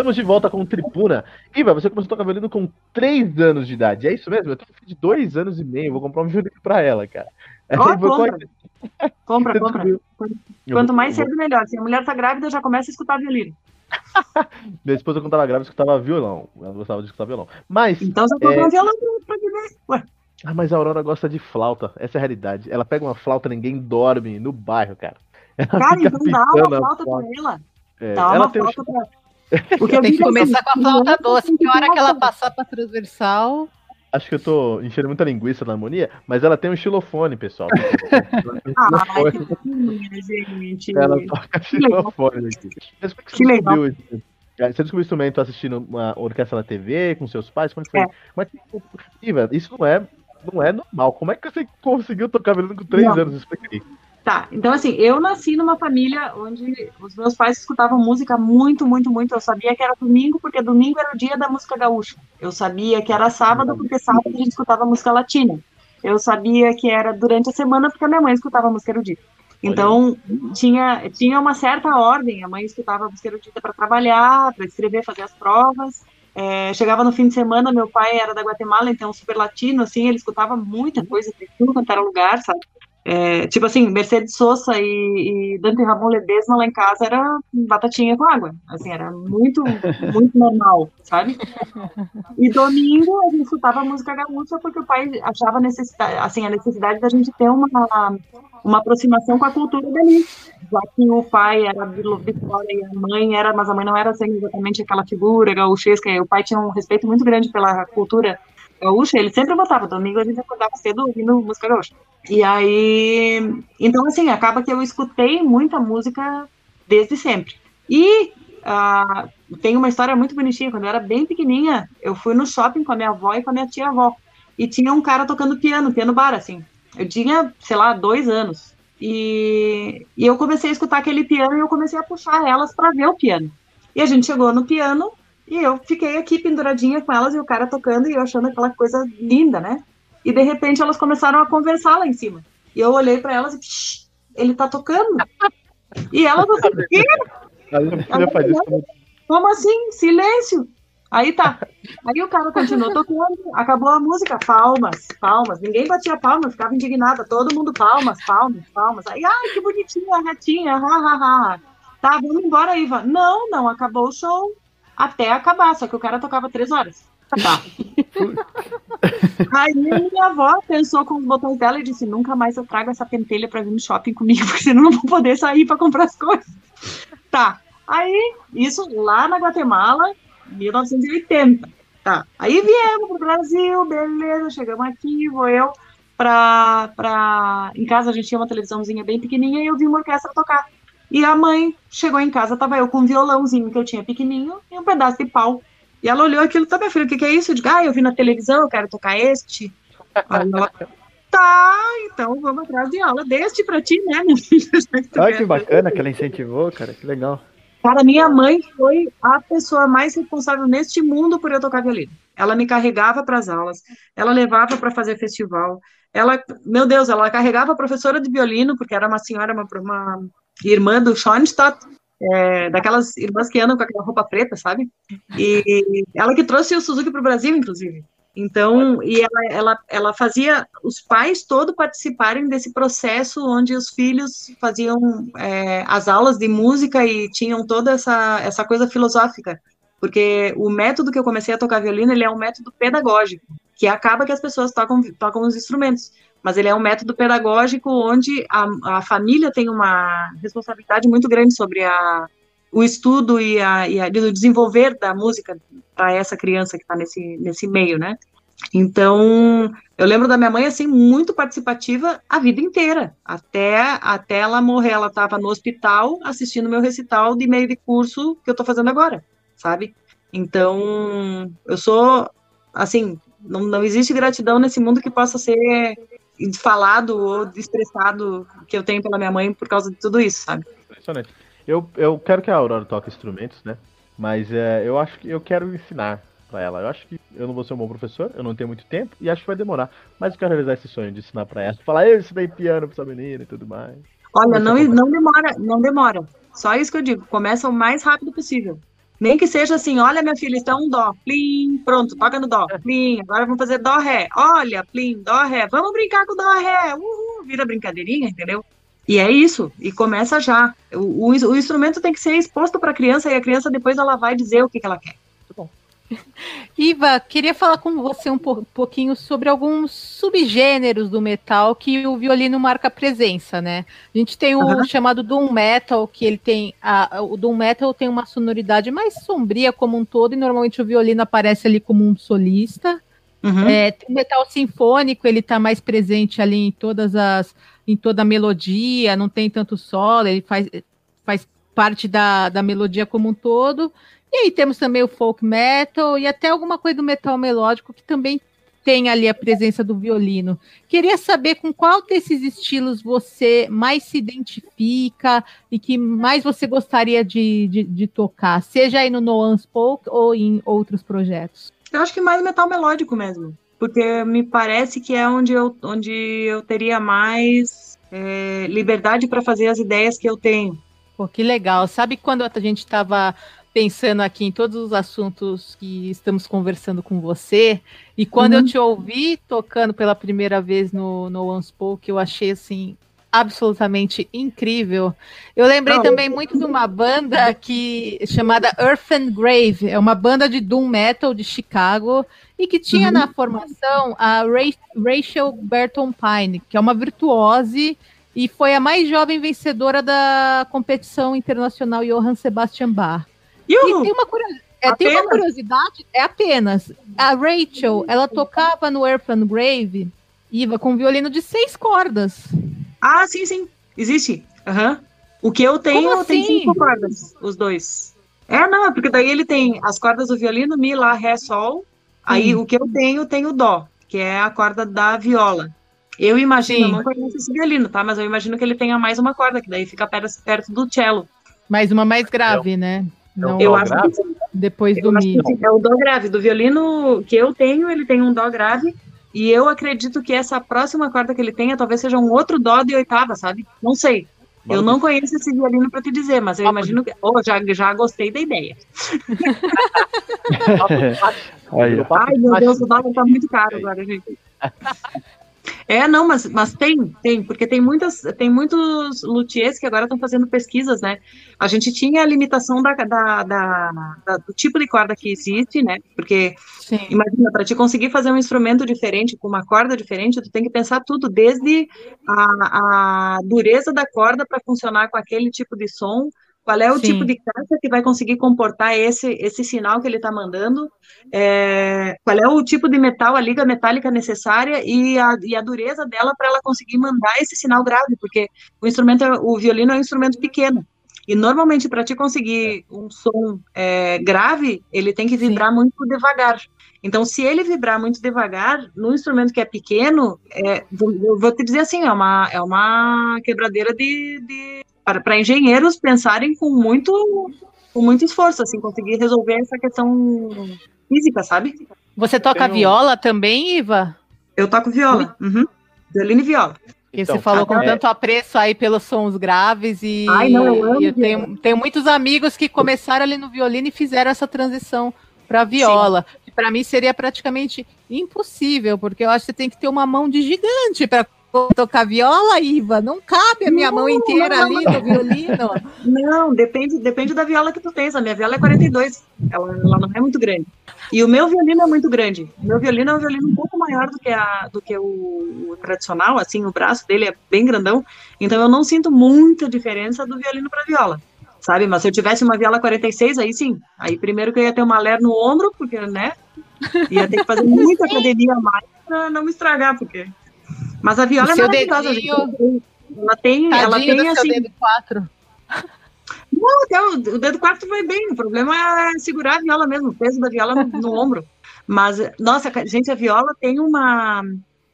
Estamos de volta com o Tripuna. Iva, você começou a tocar violino com 3 anos de idade. É isso mesmo? Eu tenho um filho de 2 anos e meio. Vou comprar um violino pra ela, cara. Oh, compra. compra, compra. Quanto mais cedo, melhor. Se a mulher tá grávida, já começa a escutar violino. Minha esposa, quando tava grávida, escutava violão. Ela gostava de escutar violão. Mas. Então você comprou é... um violão pra viver. Ah, mas a Aurora gosta de flauta. Essa é a realidade. Ela pega uma flauta, ninguém dorme no bairro, cara. Ela cara, então dá uma flauta pra ela. É, dá ela uma flauta um... pra porque tem que começar com a flauta doce, porque a hora que ela passar pra transversal. Acho que eu tô enchendo muita linguiça na harmonia, mas ela tem um xilofone, pessoal. ah, gente. Ela toca xilofone aqui. Mas como é que você que descobriu isso? Você descobriu o instrumento assistindo uma orquestra na TV com seus pais? Como é que foi? É. Como é que... Isso não é, não é normal. Como é que você conseguiu tocar violino com 3 anos? Explica aí. Tá, então assim, eu nasci numa família onde os meus pais escutavam música muito, muito, muito. Eu sabia que era domingo, porque domingo era o dia da música gaúcha. Eu sabia que era sábado, porque sábado a gente escutava música latina. Eu sabia que era durante a semana, porque a minha mãe escutava música erudita. Então, tinha, tinha uma certa ordem. A mãe escutava música erudita para trabalhar, para escrever, fazer as provas. É, chegava no fim de semana, meu pai era da Guatemala, então super latino, assim, ele escutava muita coisa, de tudo quanto era lugar, sabe? É, tipo assim, Mercedes Sosa e, e Dante Ramon Ledesma lá em casa era batatinha com água. Assim, era muito, muito normal, sabe? E domingo a gente escutava música gaúcha porque o pai achava necessidade, assim, a necessidade da gente ter uma, uma aproximação com a cultura dali. Já que o pai era de Vitória e a mãe era, mas a mãe não era assim, exatamente aquela figura gaúchesca. O pai tinha um respeito muito grande pela cultura gaúcha, ele sempre botava. Domingo a gente acordava cedo ouvindo música gaúcha. E aí, então assim, acaba que eu escutei muita música desde sempre. E uh, tem uma história muito bonitinha. Quando eu era bem pequenininha, eu fui no shopping com a minha avó e com a minha tia-avó. E tinha um cara tocando piano, piano bar, assim. Eu tinha, sei lá, dois anos. E, e eu comecei a escutar aquele piano e eu comecei a puxar elas para ver o piano. E a gente chegou no piano e eu fiquei aqui penduradinha com elas e o cara tocando e eu achando aquela coisa linda, né? E de repente elas começaram a conversar lá em cima. E eu olhei para elas e, ele tá tocando. E elas assim, o quê? Como assim? Silêncio. Aí tá. Aí o cara continuou tocando, acabou a música, palmas, palmas. Ninguém batia palmas, ficava indignada, todo mundo palmas, palmas, palmas. Aí, ai, que bonitinha, retinha, ha, ha, ha. Tá, vamos embora, Iva. Não, não, acabou o show até acabar, só que o cara tocava três horas. Tá. Aí minha avó pensou com os botões dela e disse: nunca mais eu trago essa pentelha pra vir no shopping comigo, porque senão não vou poder sair pra comprar as coisas. Tá. Aí, isso lá na Guatemala, 1980. Tá. Aí viemos pro Brasil, beleza, chegamos aqui, vou eu pra, pra. Em casa a gente tinha uma televisãozinha bem pequenininha e eu vi uma orquestra tocar. E a mãe chegou em casa, tava eu com um violãozinho que eu tinha pequenininho e um pedaço de pau. E ela olhou aquilo, tá, minha filha, o que, que é isso? Eu digo, ah, eu vi na televisão, eu quero tocar este. Ela, tá, então vamos atrás de aula deste pra ti, né, minha filha? Olha que bacana que ela incentivou, cara, que legal. Cara, minha mãe foi a pessoa mais responsável neste mundo por eu tocar violino. Ela me carregava para as aulas, ela levava para fazer festival. Ela, meu Deus, ela carregava a professora de violino, porque era uma senhora, uma, uma irmã do Schoenstatt, é, daquelas irmãs que andam com aquela roupa preta, sabe? E ela que trouxe o Suzuki para o Brasil, inclusive. Então, e ela, ela, ela fazia os pais todos participarem desse processo onde os filhos faziam é, as aulas de música e tinham toda essa, essa coisa filosófica. Porque o método que eu comecei a tocar violino, ele é um método pedagógico, que acaba que as pessoas tocam, tocam os instrumentos. Mas ele é um método pedagógico onde a, a família tem uma responsabilidade muito grande sobre a, o estudo e, a, e a, o desenvolver da música para essa criança que está nesse, nesse meio, né? Então, eu lembro da minha mãe, assim, muito participativa a vida inteira. Até, até ela morrer, ela estava no hospital assistindo meu recital de meio de curso que eu estou fazendo agora, sabe? Então, eu sou, assim, não, não existe gratidão nesse mundo que possa ser falado ou expressado que eu tenho pela minha mãe por causa de tudo isso, sabe? Impressionante. Eu, eu quero que a Aurora toque instrumentos, né? Mas é, eu acho que eu quero ensinar para ela. Eu acho que eu não vou ser um bom professor, eu não tenho muito tempo e acho que vai demorar. Mas eu quero realizar esse sonho de ensinar para ela. Falar, eu ensinei piano pra essa menina e tudo mais. Olha, não, não demora, não demora. Só isso que eu digo, começa o mais rápido possível. Nem que seja assim, olha, minha filha, isso é um dó, plim, pronto, toca no dó, plim, agora vamos fazer dó, ré, olha, plim, dó, ré, vamos brincar com dó, ré, uhul, vira brincadeirinha, entendeu? E é isso, e começa já. O, o, o instrumento tem que ser exposto para a criança e a criança depois ela vai dizer o que, que ela quer. Iva, queria falar com você um pouquinho sobre alguns subgêneros do metal que o violino marca presença, né? A gente tem o uhum. chamado Doom Metal, que ele tem. A, o Doom Metal tem uma sonoridade mais sombria como um todo, e normalmente o violino aparece ali como um solista. Uhum. É, o metal sinfônico, ele está mais presente ali em todas as. em toda a melodia, não tem tanto solo, ele faz, faz parte da, da melodia como um todo. E aí temos também o folk metal e até alguma coisa do metal melódico que também tem ali a presença do violino. Queria saber com qual desses estilos você mais se identifica e que mais você gostaria de, de, de tocar, seja aí no No Unspoke ou em outros projetos. Eu acho que mais metal melódico mesmo, porque me parece que é onde eu, onde eu teria mais é, liberdade para fazer as ideias que eu tenho. Pô, que legal. Sabe quando a gente estava pensando aqui em todos os assuntos que estamos conversando com você. E quando uhum. eu te ouvi tocando pela primeira vez no, no Unspoke, eu achei assim absolutamente incrível. Eu lembrei Não, também muito de uma banda que chamada Earth and Grave, é uma banda de doom metal de Chicago e que tinha uhum. na formação a Rachel Berton Pine, que é uma virtuose e foi a mais jovem vencedora da competição internacional Johann Sebastian Bach. E tem uma, é, tem uma curiosidade, é apenas. A Rachel, ela tocava no Earth Grave, Iva, com um violino de seis cordas. Ah, sim, sim. Existe. Uhum. O que eu tenho, assim? tem cinco cordas, os dois. É, não, é porque daí ele tem as cordas do violino, Mi, Lá, Ré, Sol. Aí o que eu tenho, tem o Dó, que é a corda da viola. Eu imagino, Sim. eu não conheço esse violino, tá? Mas eu imagino que ele tenha mais uma corda, que daí fica perto, perto do cello. Mais uma mais grave, né? Não, eu acho grave? que depois do mi. É o dó grave do violino que eu tenho, ele tem um dó grave e eu acredito que essa próxima corda que ele tenha talvez seja um outro dó de oitava, sabe? Não sei. Eu não conheço esse violino para te dizer, mas eu imagino que. Oh, já, já gostei da ideia. Ai, meu Deus, o dólar tá muito caro agora, gente. É, não, mas, mas tem, tem, porque tem muitas, tem muitos luthiers que agora estão fazendo pesquisas, né? A gente tinha a limitação da, da, da, da do tipo de corda que existe, né? Porque, Sim. imagina, para te conseguir fazer um instrumento diferente, com uma corda diferente, tu tem que pensar tudo, desde a, a dureza da corda para funcionar com aquele tipo de som, qual é o Sim. tipo de caixa que vai conseguir comportar esse, esse sinal que ele está mandando, é, qual é o tipo de metal, a liga metálica necessária e a, e a dureza dela para ela conseguir mandar esse sinal grave, porque o instrumento, o violino é um instrumento pequeno. E normalmente, para te conseguir um som é, grave, ele tem que vibrar Sim. muito devagar. Então, se ele vibrar muito devagar, no instrumento que é pequeno, é, eu vou te dizer assim, é uma, é uma quebradeira de, de para engenheiros pensarem com muito, com muito esforço, assim, conseguir resolver essa questão física, sabe? Você toca Tenho... viola também, Iva? Eu toco viola, uhum. violino e viola. Porque então, você falou com é... tanto apreço aí pelos sons graves e, Ai, não, eu, eu tenho, tenho, muitos amigos que começaram ali no violino e fizeram essa transição para viola. Sim. Que para mim seria praticamente impossível, porque eu acho que você tem que ter uma mão de gigante para tocar viola, Iva? Não cabe a minha não, mão inteira não, ali no violino. Não, depende, depende da viola que tu tens. A minha viola é 42, ela, ela não é muito grande. E o meu violino é muito grande. O meu violino é um violino um pouco maior do que, a, do que o, o tradicional, assim, o braço dele é bem grandão. Então eu não sinto muita diferença do violino para viola sabe? Mas se eu tivesse uma viola 46, aí sim. Aí primeiro que eu ia ter uma ler no ombro, porque, né? Ia ter que fazer muita academia a mais pra não me estragar, porque mas a viola é maravilhosa. Dedinho... Ela tem, ela tem assim. Dedo 4. Não, até o, o dedo 4 vai bem. O problema é segurar a viola mesmo, o peso da viola no, no ombro. Mas, nossa, gente, a viola tem uma.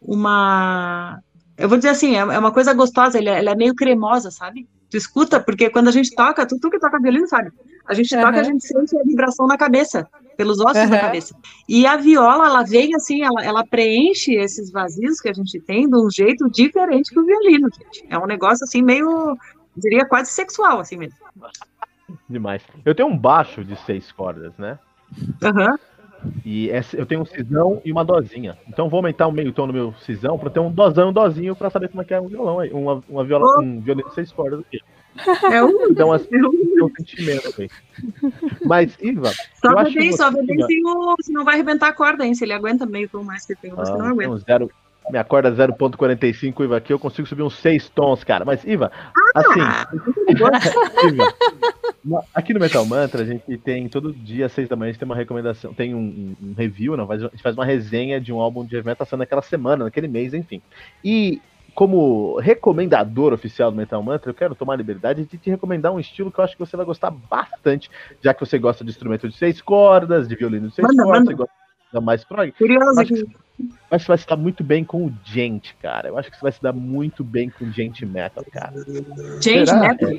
uma eu vou dizer assim, é, é uma coisa gostosa, ela, é, ela é meio cremosa, sabe? Tu escuta, porque quando a gente toca, tu, tu que toca violino, sabe? A gente uhum. toca, a gente sente a vibração na cabeça pelos ossos uhum. da cabeça. E a viola, ela vem assim, ela, ela preenche esses vazios que a gente tem de um jeito diferente que o violino, gente. É um negócio assim meio, diria quase sexual, assim mesmo. Demais. Eu tenho um baixo de seis cordas, né? Aham. Uhum. E essa, eu tenho um cisão e uma dozinha. Então vou aumentar o meio tom no meu cisão para ter um dozão e um dozinho para saber como é que é um violão aí. Uma, uma viola, oh. um violino de seis cordas aqui. É um. Então, assim, é um sentimento aí. Mas, Iva. Só bem, só bem se, se não vai arrebentar a corda, hein? Se ele aguenta meio tom mais que tem, você ah, não aguenta. Um zero, minha corda 0.45, Iva, aqui eu consigo subir uns 6 tons, cara. Mas, Iva, ah, assim. Iva, aqui no Metal Mantra, a gente tem todo dia, às 6 da manhã, a gente tem uma recomendação, tem um, um, review, não, a gente faz uma resenha de um álbum de heavy metal naquela semana, naquele mês, enfim. E como recomendador oficial do Metal Mantra, eu quero tomar a liberdade de te recomendar um estilo que eu acho que você vai gostar bastante, já que você gosta de instrumento de seis cordas, de violino de seis manda, cordas, manda. você gosta mais prog. Curioso que, acho que vai se dar muito bem com o gente, cara. Eu acho que você vai se dar muito bem com o gente metal, cara. Gente metal?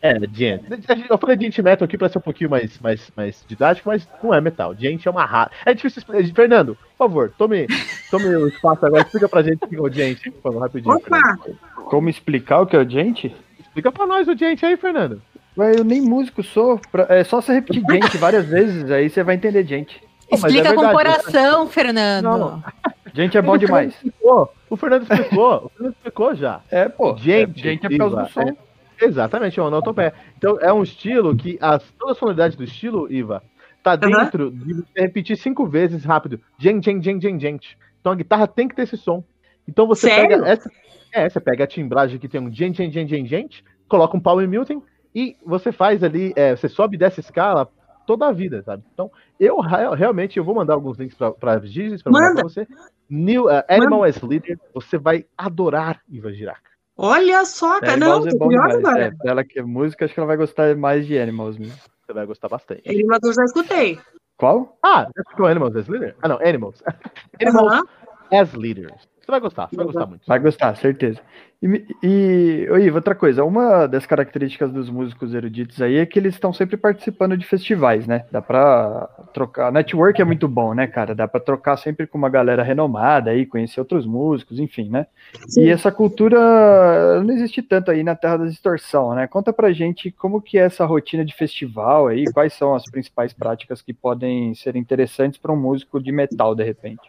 É, gente. Eu falei gente metal aqui pra ser um pouquinho mais, mais, mais didático, mas não é metal. Gente é uma raça. É difícil explicar. Fernando, por favor, tome, tome o espaço agora. Explica pra gente o que é o gente, por favor, rapidinho. Opa! Como explicar o que é o gente? Explica pra nós o gente aí, Fernando. Ué, eu nem músico sou. É só você repetir gente várias vezes, aí você vai entender gente. Explica é com coração, Fernando. Não. Gente é bom demais. O Fernando explicou. O Fernando explicou já. É, pô. Gente, é, gente é por causa do som. É, exatamente, é um onomatopé. Então é um estilo que as, toda a sonoridade do estilo, Iva, tá dentro uhum. de você repetir cinco vezes rápido. Gente, gente, gente, gente, gente. Então a guitarra tem que ter esse som. Então você Sério? pega essa. É, você pega a timbragem que tem um gente, gente, gente, gente, gente, coloca um power muting e você faz ali, é, você sobe dessa escala toda a vida, sabe? Então, eu realmente eu vou mandar alguns links para para mandar pra você. New uh, Animal Manda. as Leader, você vai adorar Iva Giraca. Olha só, cara, não, é bom demais. É, ela que é música, acho que ela vai gostar mais de Animals mesmo. Você vai gostar bastante. Animals eu já escutei. Qual? Ah, já escutou Animals as Leader? Ah, não, Animals. Animals as Leaders. Você vai gostar, você vai gostar muito. Vai gostar, certeza. E, e Ivo, outra coisa, uma das características dos músicos eruditos aí é que eles estão sempre participando de festivais, né? Dá pra trocar. Network é muito bom, né, cara? Dá pra trocar sempre com uma galera renomada aí, conhecer outros músicos, enfim, né? Sim. E essa cultura não existe tanto aí na Terra da Distorção, né? Conta pra gente como que é essa rotina de festival aí, quais são as principais práticas que podem ser interessantes para um músico de metal, de repente.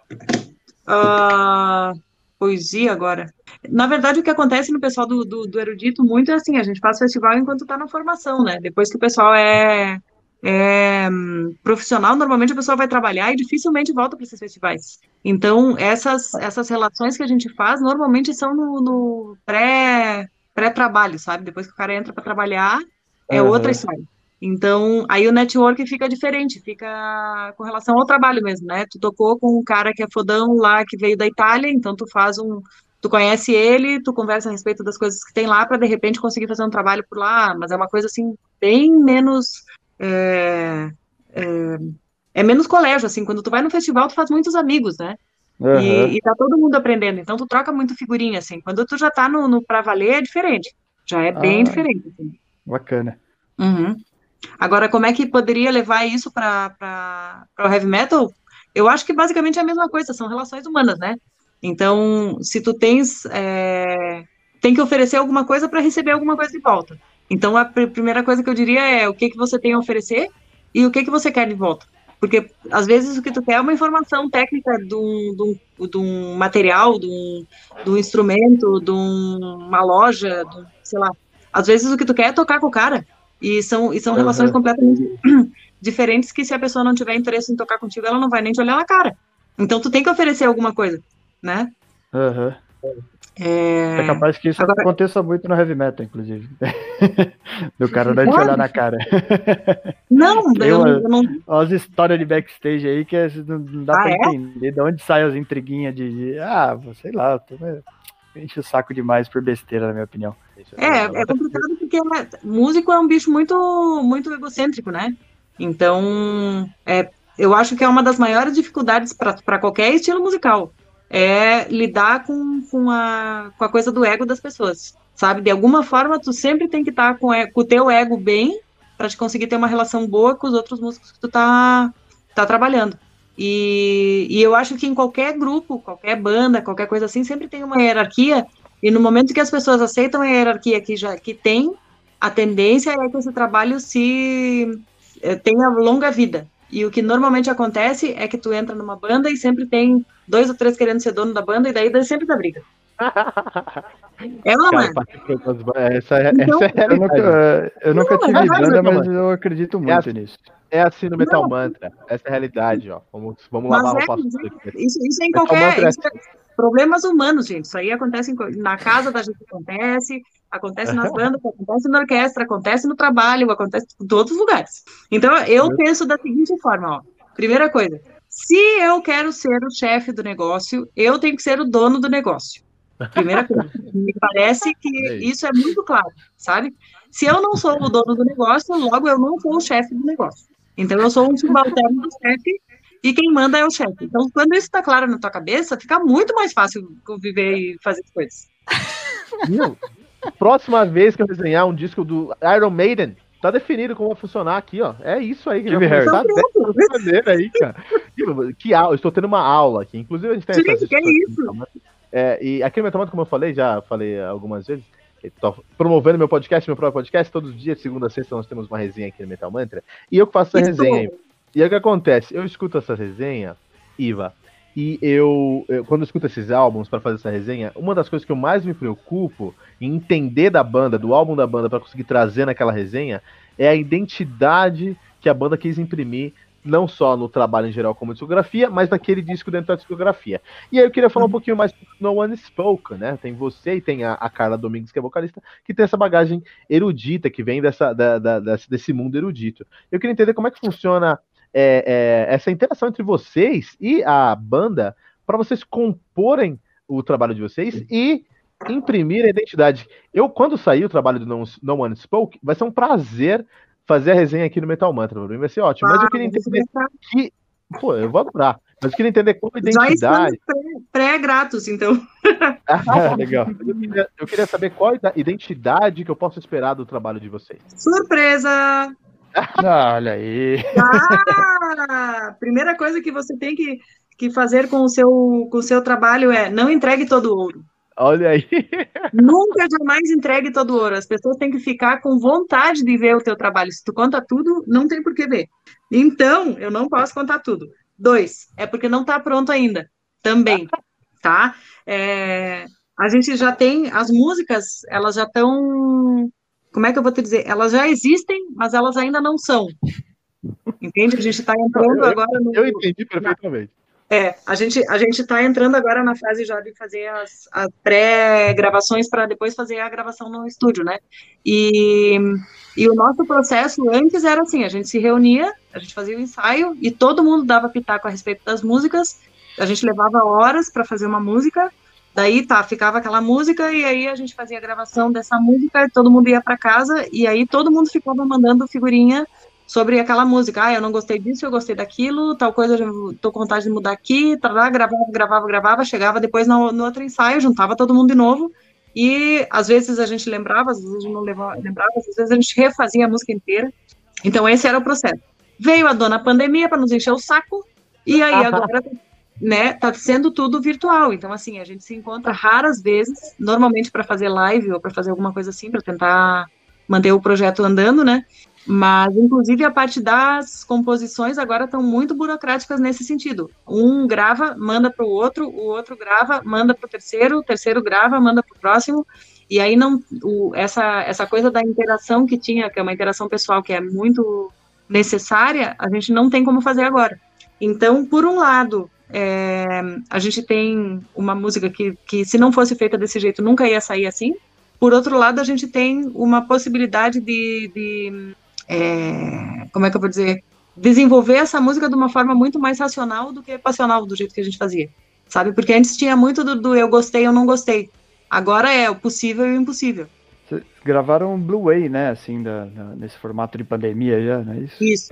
Uh, poesia agora. Na verdade, o que acontece no pessoal do, do, do, erudito muito é assim, a gente faz festival enquanto está na formação, né? Depois que o pessoal é, é um, profissional, normalmente o pessoal vai trabalhar e dificilmente volta para esses festivais. Então, essas, essas relações que a gente faz, normalmente são no, no pré, pré-trabalho, sabe? Depois que o cara entra para trabalhar, é uhum. outra história. Então, aí o network fica diferente, fica com relação ao trabalho mesmo, né? Tu tocou com um cara que é fodão lá, que veio da Itália, então tu faz um. Tu conhece ele, tu conversa a respeito das coisas que tem lá, para de repente conseguir fazer um trabalho por lá, mas é uma coisa assim, bem menos. É, é, é menos colégio, assim. Quando tu vai no festival, tu faz muitos amigos, né? Aham. E, e tá todo mundo aprendendo. Então tu troca muito figurinha, assim. Quando tu já tá no, no pra valer, é diferente. Já é bem Ah. diferente. assim. Bacana. Uhum. Agora, como é que poderia levar isso para o heavy metal? Eu acho que basicamente é a mesma coisa, são relações humanas, né? Então, se tu tens, é, tem que oferecer alguma coisa para receber alguma coisa de volta. Então, a pr- primeira coisa que eu diria é o que, que você tem a oferecer e o que, que você quer de volta. Porque, às vezes, o que tu quer é uma informação técnica de um, de um, material, de um, de um instrumento, de um- uma loja, de sei lá. Às vezes, o que tu quer é tocar com o cara. E são, e são Aham. relações completamente diferentes que se a pessoa não tiver interesse em tocar contigo, ela não vai nem te olhar na cara. Então tu tem que oferecer alguma coisa, né? Aham. É... É capaz que isso Agora- aconteça muito no heavy metal, inclusive. Do cara não te olhar na cara. Não, eu, uma- eu não. Olha as histórias de backstage aí que não, não dá Ah, pra é? entender de onde saem as intriguinhas de, de- Ah, sei lá, tô- enche o saco demais por besteira, na minha opinião. É, é complicado porque né, músico é um bicho muito, muito egocêntrico, né? Então, é, eu acho que é uma das maiores dificuldades para qualquer estilo musical. É lidar com, com, a, com a coisa do ego das pessoas, sabe? De alguma forma, tu sempre tem que estar com, e- com o teu ego bem para te conseguir ter uma relação boa com os outros músicos que tu tá, tá trabalhando. E, e eu acho que em qualquer grupo, qualquer banda, qualquer coisa assim, sempre tem uma hierarquia e no momento que as pessoas aceitam a hierarquia que já que tem, a tendência é que esse trabalho se eh, tenha longa vida. E o que normalmente acontece é que tu entra numa banda e sempre tem dois ou três querendo ser dono da banda e daí dá- sempre dá briga. É não é? Cara, essa, é- Então, essa é a Eu nunca, eu nunca Não, tive mas- banda, mas- eu acredito muito assim, nisso. É assim no Metal Mantra. Essa é a realidade, ó. Vamos, vamos lavar é, o passo. Isso, isso é em Metal qualquer. É isso é problemas humanos, gente. Isso aí acontece em na casa da gente acontece, acontece nas bandas, acontece na orquestra, acontece no trabalho, acontece em todos os lugares. Então, eu penso da seguinte forma, ó. Primeira coisa, se eu quero ser o chefe do negócio, eu tenho que ser o dono do negócio. Primeira coisa. Me parece que É isso é muito claro, sabe? Se eu não sou o dono do negócio, logo eu não sou o chefe do negócio. Então, eu sou um subalterno do chefe e quem manda é o chefe. Então, quando isso está claro na tua cabeça, fica muito mais fácil conviver e fazer as coisas. Viu? Próxima vez que eu resenhar um disco do Iron Maiden, tá definido como vai funcionar aqui, ó. É isso aí que vai Harris. dessa maneira aí, cara. Que- aula, eu estou tendo uma aula aqui. Inclusive, a gente tem Gente, que discussões, É, e aqui no Metamento, como eu falei, já falei algumas vezes, tô promovendo meu podcast, meu próprio podcast, todos os dias, segunda a sexta, nós temos uma resenha aqui no Metal Mantra, e eu que faço essa Isso. resenha aí. E aí o que acontece? Eu escuto essa resenha, Iva, e eu, eu- quando eu escuto esses álbuns para fazer essa resenha, uma das coisas que eu mais me preocupo em entender da banda, do álbum da banda, para conseguir trazer naquela resenha, é a identidade que a banda quis imprimir, não só no trabalho em geral como discografia, mas naquele disco dentro da discografia. E aí eu queria falar um pouquinho mais do No One Spoke, né? Tem você e tem a, a Carla Domingues, que é vocalista, que tem essa bagagem erudita, que vem dessa, da- da- desse, desse mundo erudito. Eu queria entender como é que funciona é, é, essa interação entre vocês e a banda para vocês comporem o trabalho de vocês e imprimir a identidade. Eu, quando sair o trabalho do No, no One Spoke, vai ser um prazer fazer a resenha aqui no Metal Mantra. Pra mim vai ser ótimo. Mas eu queria entender que. Pô, eu vou adorar. Mas eu queria entender Já identidade. pré-gratos, então. Ah, legal. Eu queria, eu queria saber qual a identidade que eu posso esperar do trabalho de vocês. Surpresa! Ah, olha aí. Ah, primeira coisa que você tem que, que fazer com o, seu, com o seu trabalho é não entregue todo o ouro. Olha aí. Nunca jamais entregue todo o ouro. As pessoas têm que ficar com vontade de ver o teu trabalho. Se tu conta tudo, não tem por que ver. Então, eu não posso contar tudo. Dois, é porque não está pronto ainda. Também, tá? É, a gente já tem as músicas, elas já estão. Como é que eu vou te dizer? Elas já existem, mas elas ainda não são. Entende? A gente está entrando Eu- agora no. Eu entendi perfeitamente. É, a gente a gente está entrando agora na fase já de fazer as, as pré-gravações para depois fazer a gravação no estúdio, né? E, e o nosso processo antes era assim, a gente se reunia, a gente fazia o ensaio e todo mundo dava pitaco a respeito das músicas, a gente levava horas para fazer uma música Daí tá, ficava aquela música e aí a gente fazia a gravação dessa música, todo mundo ia para casa e aí todo mundo ficava mandando figurinha sobre aquela música. Ah, eu não gostei disso, eu gostei daquilo, tal coisa, eu tô com vontade de mudar aqui, tará, gravava, gravava, gravava, chegava depois no, no outro ensaio, juntava todo mundo de novo e às vezes a gente lembrava, às vezes não lembrava, às vezes a gente refazia a música inteira. Então esse era o processo. Veio a dona pandemia para nos encher o saco e aí agora né, tá sendo tudo virtual. Então, assim, a gente se encontra raras vezes, normalmente para fazer live ou para fazer alguma coisa assim, para tentar manter o projeto andando, né? Mas, inclusive, a parte das composições agora estão muito burocráticas nesse sentido. Um grava, manda para o outro, o outro grava, manda para o terceiro, o terceiro grava, manda para o próximo. E aí não, o, essa essa coisa da interação que tinha, que é uma interação pessoal que é muito necessária, a gente não tem como fazer agora. Então, por um lado, é, a gente tem uma música que, que, se não fosse feita desse jeito, nunca ia sair assim. Por outro lado, a gente tem uma possibilidade de, de é, como é que eu vou dizer, desenvolver essa música de uma forma muito mais racional do que passional, do jeito que a gente fazia, sabe? Porque antes tinha muito do, do eu gostei, eu não gostei. Agora é o possível e o impossível. Vocês gravaram Blu-ray, né? Assim, da, da, nesse formato de pandemia já, não é isso? Isso.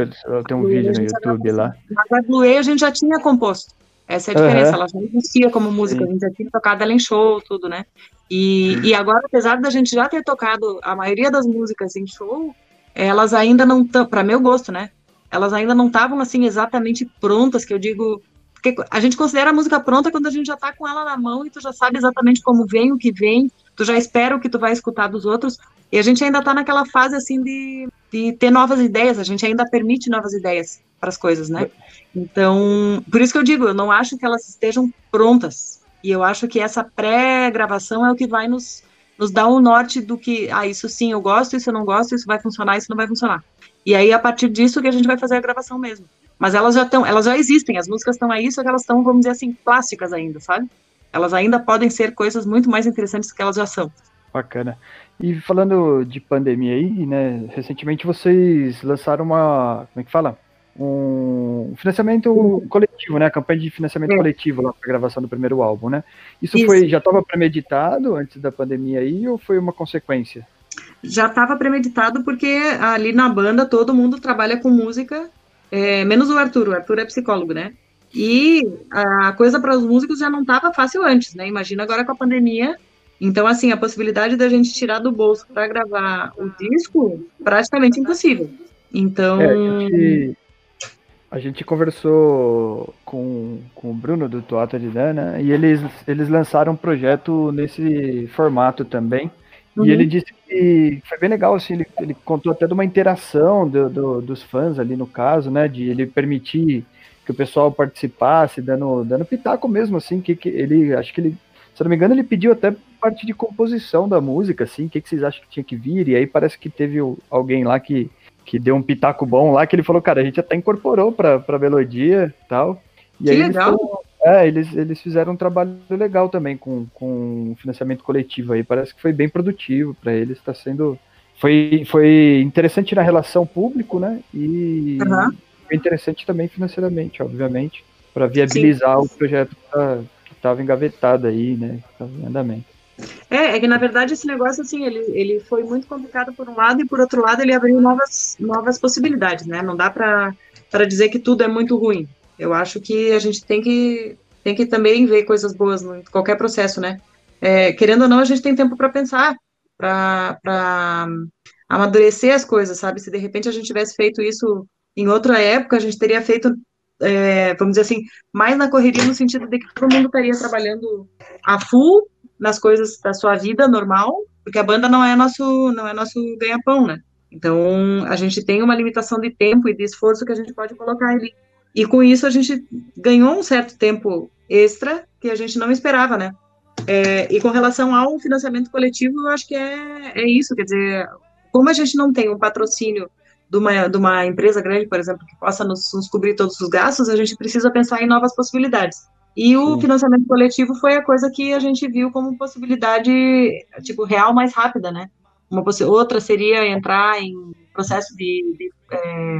Tem um vídeo no YouTube lá. Mas a Blu-ray a gente já tinha composto. Essa é a diferença, uhum. ela já existia como música, Sim. a gente já tinha tocado ela em show, tudo, né? E, e agora, apesar da gente já ter tocado a maioria das músicas em show, elas ainda não estão, para meu gosto, né? Elas ainda não estavam assim exatamente prontas, que eu digo, porque a gente considera a música pronta quando a gente já tá com ela na mão e tu já sabe exatamente como vem, o que vem, tu já espera o que tu vai escutar dos outros, e a gente ainda tá naquela fase assim de, de ter novas ideias, a gente ainda permite novas ideias para as coisas, né? Então, por isso que eu digo, eu não acho que elas estejam prontas. E eu acho que essa pré-gravação é o que vai nos nos dá um norte do que, ah, isso sim eu gosto, isso eu não gosto, isso vai funcionar, isso não vai funcionar. E aí, a partir disso, que a gente vai fazer a gravação mesmo. Mas elas já estão, elas já existem, as músicas estão aí, só que elas estão, vamos dizer assim, plásticas ainda, sabe? Elas ainda podem ser coisas muito mais interessantes que elas já são. Bacana. E falando de pandemia aí, né, recentemente vocês lançaram uma, como é que fala? Um financiamento coletivo, né? A campanha de financiamento é. coletivo lá para a gravação do primeiro álbum, né? Isso, Isso. foi já estava premeditado antes da pandemia aí ou foi uma consequência? Já estava premeditado porque ali na banda todo mundo trabalha com música, é, menos o Arthur. O Arthur é psicólogo, né? E a coisa para os músicos já não estava fácil antes, né? Imagina agora com a pandemia. Então, assim, a possibilidade da gente tirar do bolso para gravar o disco, praticamente impossível. Então. É, a gente conversou com, com o Bruno do Toata de Dana e eles, eles lançaram um projeto nesse formato também. Uhum. E ele disse que foi bem legal, assim, ele, ele contou até de uma interação do, do, dos fãs ali no caso, né? De ele permitir que o pessoal participasse, dando, dando pitaco mesmo, assim, que, que ele, acho que ele, se não me engano, ele pediu até parte de composição da música, assim, o que, que vocês acham que tinha que vir, e aí parece que teve alguém lá que que deu um pitaco bom lá, que ele falou, cara, a gente até incorporou pra, pra melodia e tal. E que aí legal. Eles, é, eles, eles fizeram um trabalho legal também com, com financiamento coletivo aí. Parece que foi bem produtivo para eles, está sendo. Foi, foi interessante na relação público, né? E uhum. foi interessante também financeiramente, obviamente, para viabilizar Sim. o projeto que estava engavetado aí, né? Estava em andamento. É, é que na verdade esse negócio assim, ele, ele foi muito complicado por um lado e por outro lado ele abriu novas, novas possibilidades, né? Não dá para dizer que tudo é muito ruim. Eu acho que a gente tem que tem que também ver coisas boas em qualquer processo, né? É, querendo ou não, a gente tem tempo para pensar, para amadurecer as coisas, sabe? Se de repente a gente tivesse feito isso em outra época, a gente teria feito, é, vamos dizer assim, mais na correria no sentido de que todo mundo estaria trabalhando a full nas coisas da sua vida normal, porque a banda não é nosso, não é nosso ganha-pão, né? Então, a gente tem uma limitação de tempo e de esforço que a gente pode colocar ali. E com isso, a gente ganhou um certo tempo extra que a gente não esperava, né? É, e com relação ao financiamento coletivo, eu acho que é, é isso, quer dizer, como a gente não tem um patrocínio de uma, de uma empresa grande, por exemplo, que possa nos, nos cobrir todos os gastos, a gente precisa pensar em novas possibilidades. E o Sim. financiamento coletivo foi a coisa que a gente viu como possibilidade, tipo, real mais rápida, né? Uma outra seria entrar em processo de, de é,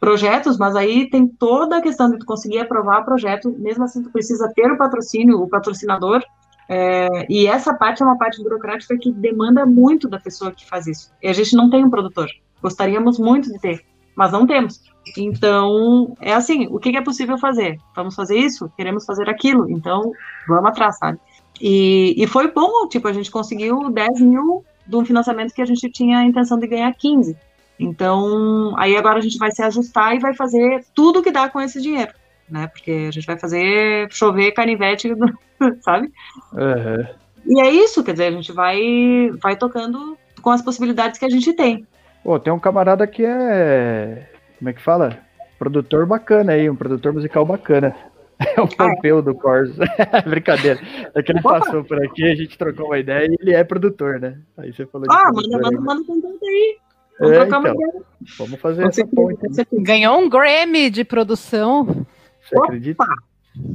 projetos, mas aí tem toda a questão de tu conseguir aprovar o projeto, mesmo assim tu precisa ter o patrocínio, o patrocinador, É, e essa parte é uma parte burocrática que demanda muito da pessoa que faz isso. E a gente não tem um produtor. Gostaríamos muito de ter, mas não temos. Então, é assim, o que é possível fazer? Vamos fazer isso? Queremos fazer aquilo? Então, vamos atrás, sabe? E, e foi bom, tipo, a gente conseguiu 10 mil de um financiamento que a gente tinha a intenção de ganhar 15. Então, aí agora a gente vai se ajustar e vai fazer tudo que dá com esse dinheiro, né? Porque a gente vai fazer chover canivete, sabe? Uhum. E é isso, quer dizer, a gente vai, vai tocando com as possibilidades que a gente tem. Pô, tem um camarada que é. Como é que fala? Produtor bacana aí, um produtor musical bacana. É o Pompeu do Corso. Brincadeira. É que ele passou por aqui, a gente trocou uma ideia e ele é produtor, né? Aí você falou Ah, manda, manda, manda contato aí. Vamos É, trocar uma então. ideia. Vamos fazer Com essa ponte. certeza. Ganhou um Grammy de produção. Você acredita?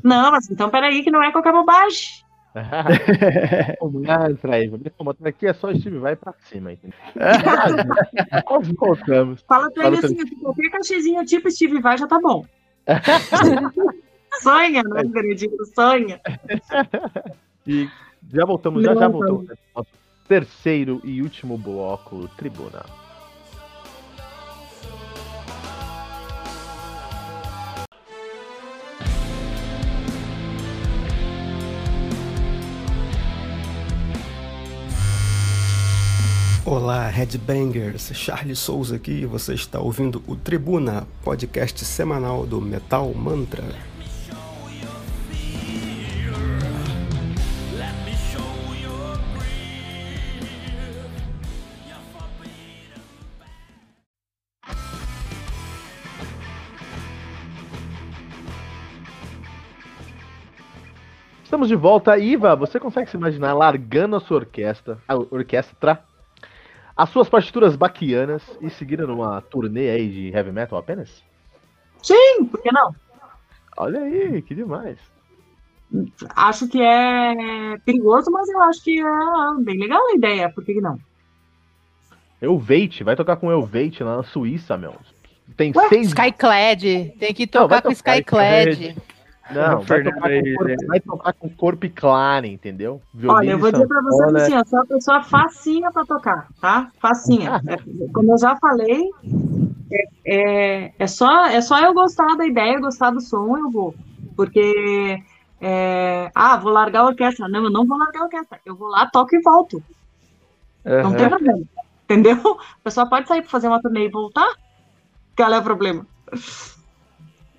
Não, mas então peraí, que não é qualquer bobagem. Lá, aí. Vamos aqui é só Steve vai pra cima, entendeu? Colocamos. Fala pra ele Fala assim, qualquer cachezinho tipo Steve Vai já tá bom. sonha, né, Gredinho? Sonha. E já voltamos, já, Não, já não. voltamos. Nosso terceiro e último bloco, Tribuna. Olá, Headbangers! Charles Souza aqui e você está ouvindo o Tribuna, podcast semanal do Metal Mantra. Estamos de volta. Iva, você consegue se imaginar largando a sua orquestra, a orquestra, as suas partituras baquianas e seguindo numa turnê aí de heavy metal apenas? Sim, por que não? Olha aí, que demais. Acho que é perigoso, mas eu acho que é bem legal a ideia, por que que não? Elvate, vai tocar com Elvate lá na Suíça, meu. Tem Ué, seis. Skyclad. Tem que Não, tocar com tocar Skyclad. Não, vai Fernando tocar, corpo, né? vai tocar com corpo e claro, entendeu? Violino Olha, eu vou dizer pra vocês sanfona. assim, eu sou uma pessoa facinha pra tocar, tá? Facinha. É, como eu já falei, é, é, é só, é só eu gostar da ideia, gostar do som, eu vou. Porque, é, ah, vou largar a orquestra. Não, eu não vou largar a orquestra. Eu vou lá, toco e volto. Não Aham. tem problema. Entendeu? A pessoa pode sair pra fazer uma turnê e voltar. Qual é o problema?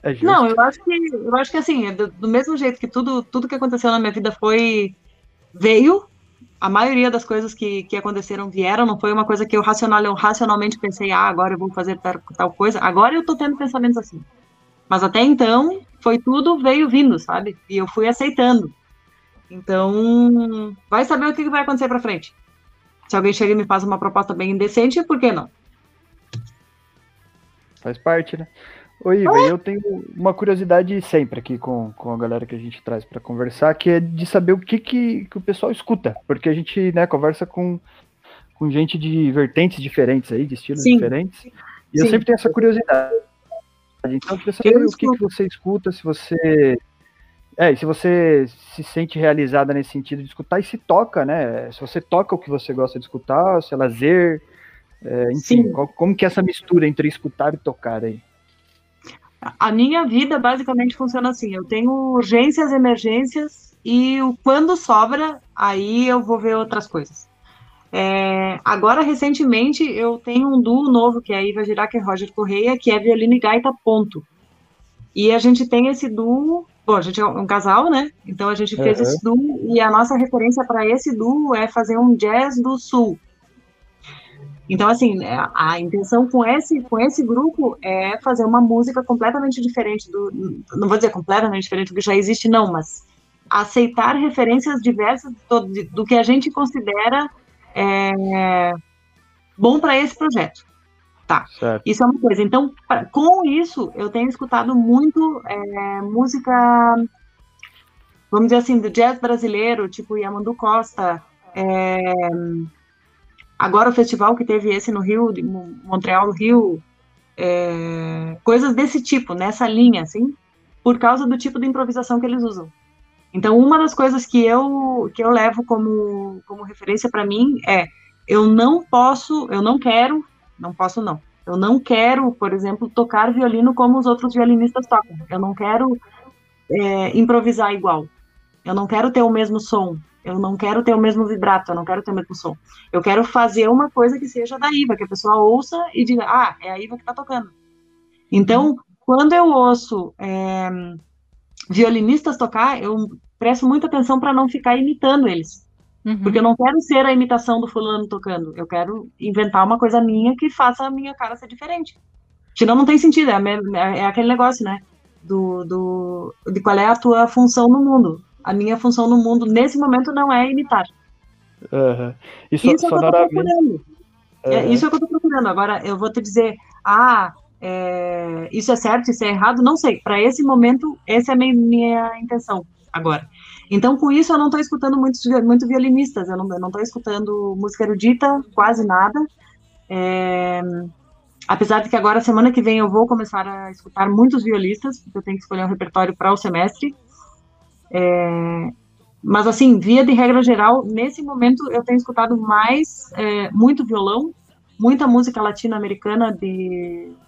É. Não, eu acho que eu acho que assim, é do, do mesmo jeito que tudo, tudo que aconteceu na minha vida foi veio, a maioria das coisas que, que aconteceram vieram, não foi uma coisa que eu racional, eu racionalmente pensei, ah, agora eu vou fazer tal, tal coisa. Agora eu tô tendo pensamentos assim. Mas até então, foi tudo veio vindo, sabe? E eu fui aceitando. Então, vai saber o que vai acontecer pra frente. Se alguém chega e me faz uma proposta bem indecente, por que não? Faz parte, né? Ô, Iva, e eu tenho uma curiosidade sempre aqui com, com a galera que a gente traz para conversar, que é de saber o que, que, que o pessoal escuta. Porque a gente né, conversa com, com gente de vertentes diferentes aí, de estilos Sim. diferentes. E eu Sim. sempre tenho essa curiosidade. Então, eu queria saber Eu o que, que você escuta, se você. É, e se você se sente realizada nesse sentido de escutar e se toca, né? Se você toca o que você gosta de escutar, se é lazer, é, enfim, Sim. como que é essa mistura entre escutar e tocar aí? A minha vida basicamente funciona assim: eu tenho urgências, emergências e o- quando sobra, aí eu vou ver outras coisas. É, agora, recentemente, eu tenho um duo novo que é a Iva Girac e Roger Correia, que é violino e gaita, ponto. E a gente tem esse duo. Bom, a gente é um casal, né? Então a gente fez Uhum. esse duo e a nossa referência para esse duo é fazer um jazz do sul. Então, assim, é, a intenção com esse, com esse grupo é fazer uma música completamente diferente do. Não vou dizer completamente diferente do que já existe, não, mas aceitar referências diversas do, do que a gente considera é, bom para esse projeto. Tá. Certo. Isso é uma coisa. Então, pra- com isso, eu tenho escutado muito é, música, vamos dizer assim, do jazz brasileiro, tipo Yamandu Costa. é, agora o festival que teve esse no Rio, Montreal, no Rio, é, coisas desse tipo, nessa linha, assim, por causa do tipo de improvisação que eles usam. Então, uma das coisas que eu, que eu levo como, como referência para mim é: eu não posso, eu não quero, não posso não. Eu não quero, por exemplo, tocar violino como os outros violinistas tocam. Eu não quero é, improvisar igual. Eu não quero ter o mesmo som. Eu não quero ter o mesmo vibrato. Eu não quero ter o mesmo som. Eu quero fazer uma coisa que seja da Iva, que a pessoa ouça e diga: ah, é a Iva que está tocando. Então, quando eu ouço é, violinistas tocar, eu presto muita atenção para não ficar imitando eles. Uhum. Porque eu não quero ser a imitação do fulano tocando. Eu quero inventar uma coisa minha que faça a minha cara ser diferente. Senão não tem sentido. É, é, é aquele negócio, né? Do, do, de qual é a tua função no mundo. A minha função no mundo, nesse momento, não é imitar. Uhum. Isso, isso é o que eu tô procurando. Uhum. É, isso é o que eu tô procurando. Agora, eu vou te dizer, ah, é, isso é certo, isso é errado, não sei. Para esse momento, essa é a minha, minha intenção agora. Então, com isso, eu não estou escutando muitos, muito violinistas, eu não estou escutando música erudita, quase nada. É, apesar de que agora, semana que vem, eu vou começar a escutar muitos violistas, porque eu tenho que escolher um repertório para o semestre. É, mas, assim, via de regra geral, nesse momento, eu tenho escutado mais, é, muito violão, muita música latino-americana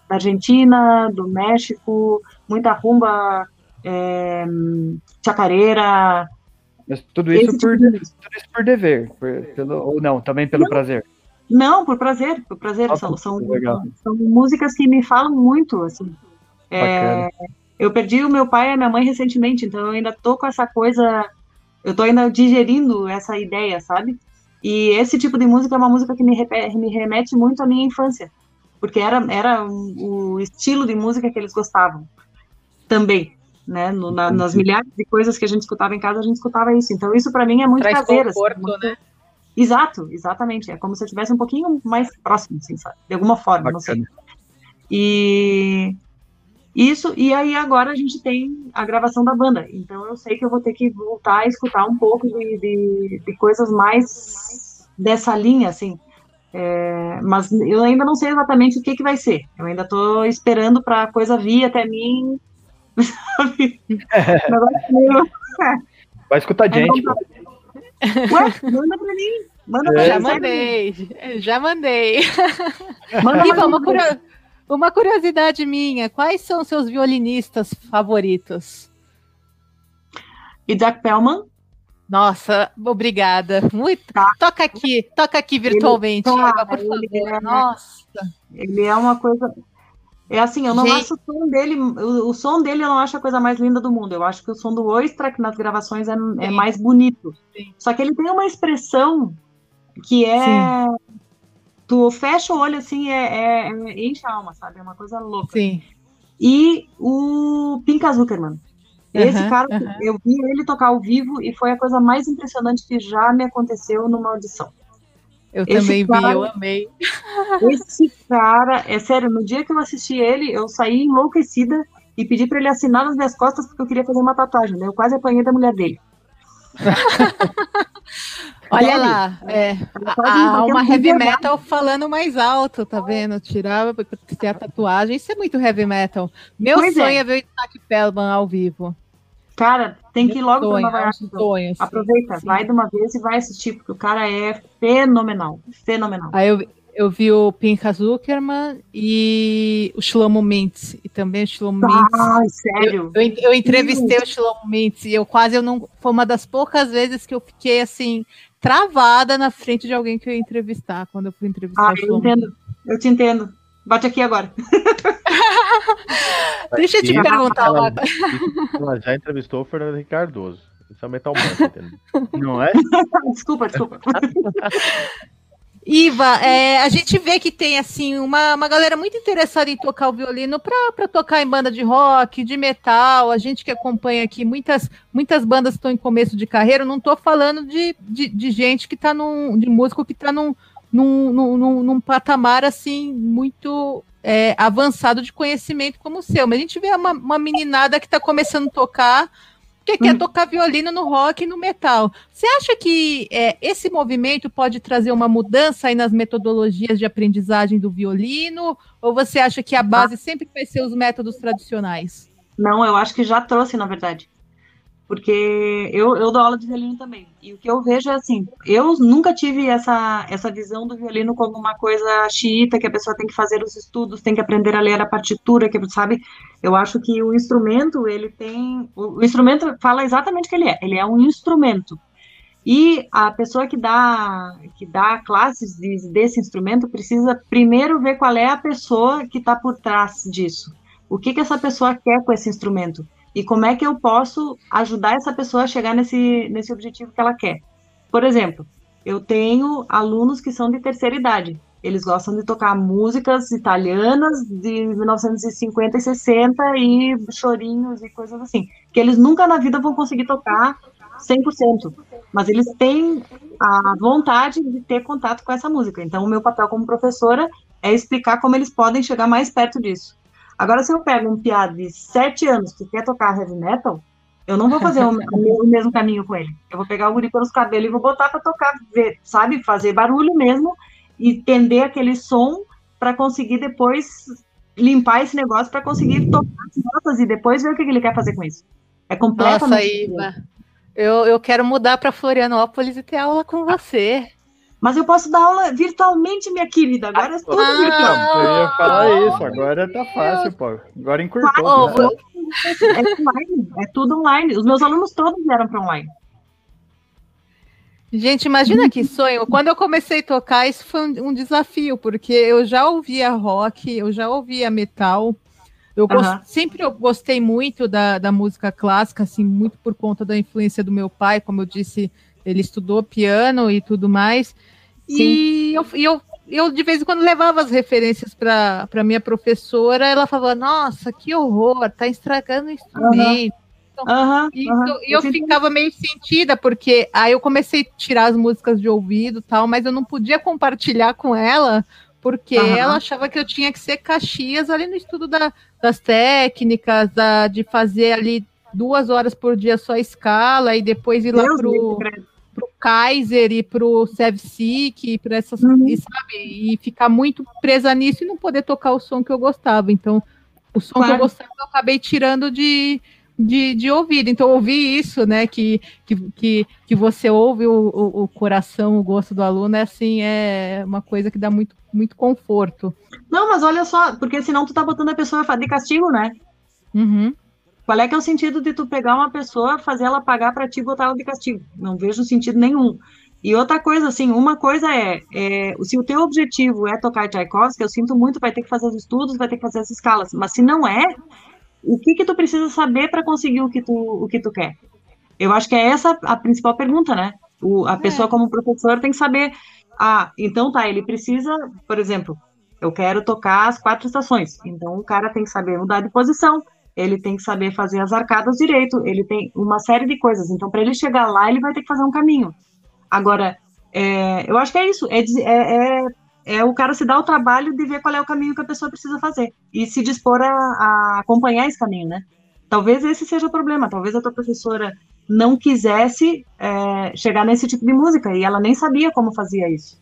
da Argentina, do México, muita rumba é, chacareira. Mas tudo isso, por, tipo tudo isso por dever, por, pelo, ou não, também pelo não, prazer? Não, por prazer, por prazer. Ah, são, são, são, músicas que me falam muito, assim. É, eu perdi o meu pai e a minha mãe recentemente, então eu ainda tô com essa coisa, eu tô ainda digerindo essa ideia, sabe? E esse tipo de música é uma música que me, me remete muito à minha infância, porque era, era o estilo de música que eles gostavam também né? No, na, nas milhares de coisas que a gente escutava em casa, a gente escutava isso. Então, isso para mim é muito Traz caseiro. Assim, conforto, assim, muito... né? Exato, exatamente. É como se eu estivesse um pouquinho mais próximo, assim, sabe? De alguma forma, Bacana. não sei. E isso, e aí agora a gente tem a gravação da banda. Então eu sei que eu vou ter que voltar a escutar um pouco de, de, de coisas mais dessa linha, assim. É, mas eu ainda não sei exatamente o que, que vai ser. Eu ainda estou esperando para a coisa vir até mim Vai escutar gente. Ué, manda pra mim. Manda pra é. Já mandei. Já mandei. Manda Iva, uma, curio... uma curiosidade minha. Quais são seus violinistas favoritos? Isaac Pellman. Nossa, obrigada. Muito. Tá. Toca aqui, toca aqui virtualmente, ele, Eva, por favor. Ele é, Nossa. Ele é uma coisa. É assim, eu não Gente... acho o som dele, o, o, som dele eu não acho a coisa mais linda do mundo. Eu acho que o som do Oistrakh nas gravações é, é mais bonito. Sim. Só que ele tem uma expressão que é. Sim. Tu fecha o olho assim, é, é, é, enche a alma, sabe? É uma coisa louca. Sim. E o Pinka Zuckerman. Esse uhum, cara, uhum. eu vi ele tocar ao vivo e foi a coisa mais impressionante que já me aconteceu numa audição. Eu esse também cara, vi, eu amei. Esse cara, é sério, no dia que eu assisti ele, eu saí enlouquecida e pedi para ele assinar nas minhas costas porque eu queria fazer uma tatuagem, né? Eu quase apanhei da mulher dele. Olha lá, é, a alma heavy metal falando mais alto, tá vendo? Tirava ter a tatuagem, isso é muito heavy metal. Meu pois sonho é. é ver o Isaac Pellman ao vivo. Cara, tem que ir logo para Nova York. Então. Aproveita, sim. vai de uma vez e vai assistir, porque o cara é fenomenal. Fenomenal. Aí eu, eu vi o Pinka Zuckerman e o Shlomo Mintz. E também o Shlomo ah, Mintz. sério? Eu, eu, eu entrevistei o Shlomo Mintz e eu quase eu não. Foi uma das poucas vezes que eu fiquei assim, travada na frente de alguém que eu ia entrevistar, quando eu fui entrevistar ah. Eu entendo, eu te entendo. Bate aqui agora. Deixa eu te perguntar ela, ela já entrevistou o Fernando Henrique Cardoso. Isso é Metal entendeu? Não é? desculpa, desculpa. Iva, é, a gente vê que tem assim uma, uma galera muito interessada em tocar o violino para tocar em banda de rock, de metal. A gente que acompanha aqui, muitas, muitas bandas estão em começo de carreira. Não estou falando de, de, de, gente que está num. de músico que está num, num, num, num, patamar assim muito é, avançado de conhecimento como o seu. Mas a gente vê uma, uma meninada que está começando a tocar, que quer hum. tocar violino no rock e no metal. Você acha que é, esse movimento pode trazer uma mudança aí nas metodologias de aprendizagem do violino? Ou você acha que a base sempre vai ser os métodos tradicionais? Não, eu acho que já trouxe, na verdade. Porque eu, eu dou aula de violino também. E o que eu vejo é assim, eu nunca tive essa, essa visão do violino como uma coisa xiita, que a pessoa tem que fazer os estudos, tem que aprender a ler a partitura, que sabe? Eu acho que o instrumento, ele tem... O, instrumento fala exatamente o que ele é. Ele é um instrumento. E a pessoa que dá, que dá classes de, desse instrumento precisa primeiro ver qual é a pessoa que está por trás disso. O que, que essa pessoa quer com esse instrumento? E como é que eu posso ajudar essa pessoa a chegar nesse, nesse objetivo que ela quer. Por exemplo, eu tenho alunos que são de terceira idade. Eles gostam de tocar músicas italianas de 1950 e 60 e chorinhos e coisas assim, que eles nunca na vida vão conseguir tocar 100%, mas eles têm a vontade de ter contato com essa música. Então, o meu papel como professora é explicar como eles podem chegar mais perto disso. Agora, se eu pego um piado de sete anos que quer tocar heavy metal, eu não vou fazer o, o, mesmo caminho com ele. Eu vou pegar o guri pelos cabelos e vou botar para tocar, ver, sabe? Fazer barulho mesmo e entender aquele som para conseguir depois limpar esse negócio para conseguir tocar as notas e depois ver o que ele quer fazer com isso. É completamente. Nossa, Iva. Eu, eu quero mudar para Florianópolis e ter aula com você. Mas eu posso dar aula virtualmente, minha querida. Agora é tudo ah, virtual. Eu ia falar isso, agora tá fácil, pô. Agora encurtou. Né? É online, é tudo online. Os meus alunos todos vieram para online. Gente, imagina que sonho. Quando eu comecei a tocar, isso foi um, um desafio, porque eu já ouvia rock, eu já ouvia metal. Eu gost... sempre eu gostei muito da, da música clássica, assim, muito por conta da influência do meu pai, como eu disse, ele estudou piano e tudo mais. E eu, eu, eu, de vez em quando, levava as referências para minha professora, ela falava, nossa, que horror, tá estragando o instrumento. Uhum. Então, e eu, eu ficava meio sentida, porque aí eu comecei a tirar as músicas de ouvido tal, mas eu não podia compartilhar com ela, porque uhum. ela achava que eu tinha que ser Caxias ali no estudo da, das técnicas, da, de fazer ali duas horas por dia só escala e depois ir lá Deus pro. Deus pro Kaiser e pro Sevsik e para essas uhum. e, sabe e ficar muito presa nisso e não poder tocar o som que eu gostava então o som claro. que eu gostava eu acabei tirando de, de, de ouvido então ouvir isso né que, que, que, que você ouve o, o, o, coração o gosto do aluno é assim é uma coisa que dá muito muito conforto não mas olha só porque senão tu tá botando a pessoa de castigo né uhum. Qual é que é o sentido de tu pegar uma pessoa, fazer ela pagar para ti e botar ela de castigo? Não vejo sentido nenhum. E outra coisa, assim, uma coisa é, é, se o teu objetivo é tocar Tchaikovsky, eu sinto muito, vai ter que fazer os estudos, vai ter que fazer as escalas. Mas se não é, o que que tu precisa saber para conseguir o que tu o que tu quer? Eu acho que é essa a principal pergunta, né? O, a pessoa é. como professor tem que saber. Ah, então tá, ele precisa, por exemplo, eu quero tocar as quatro estações. Então o cara tem que saber mudar de posição, ele tem que saber fazer as arcadas direito, ele tem uma série de coisas. Então, para ele chegar lá, ele vai ter que fazer um caminho. Agora, é, eu acho que é isso, é, é, é, é, o cara se dar o trabalho de ver qual é o caminho que a pessoa precisa fazer e se dispor a, a acompanhar esse caminho, né? Talvez esse seja o problema, talvez a tua professora não quisesse é, chegar nesse tipo de música e ela nem sabia como fazia isso.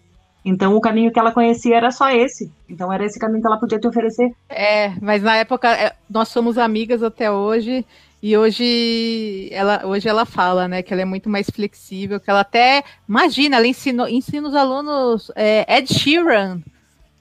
Então o caminho que ela conhecia era só esse. Então era esse caminho que ela podia te oferecer. É, mas na época é, nós somos amigas até hoje e hoje ela hoje ela fala, né, que ela é muito mais flexível, que ela até imagina, ela ensinou, ensina os alunos é, Ed Sheeran,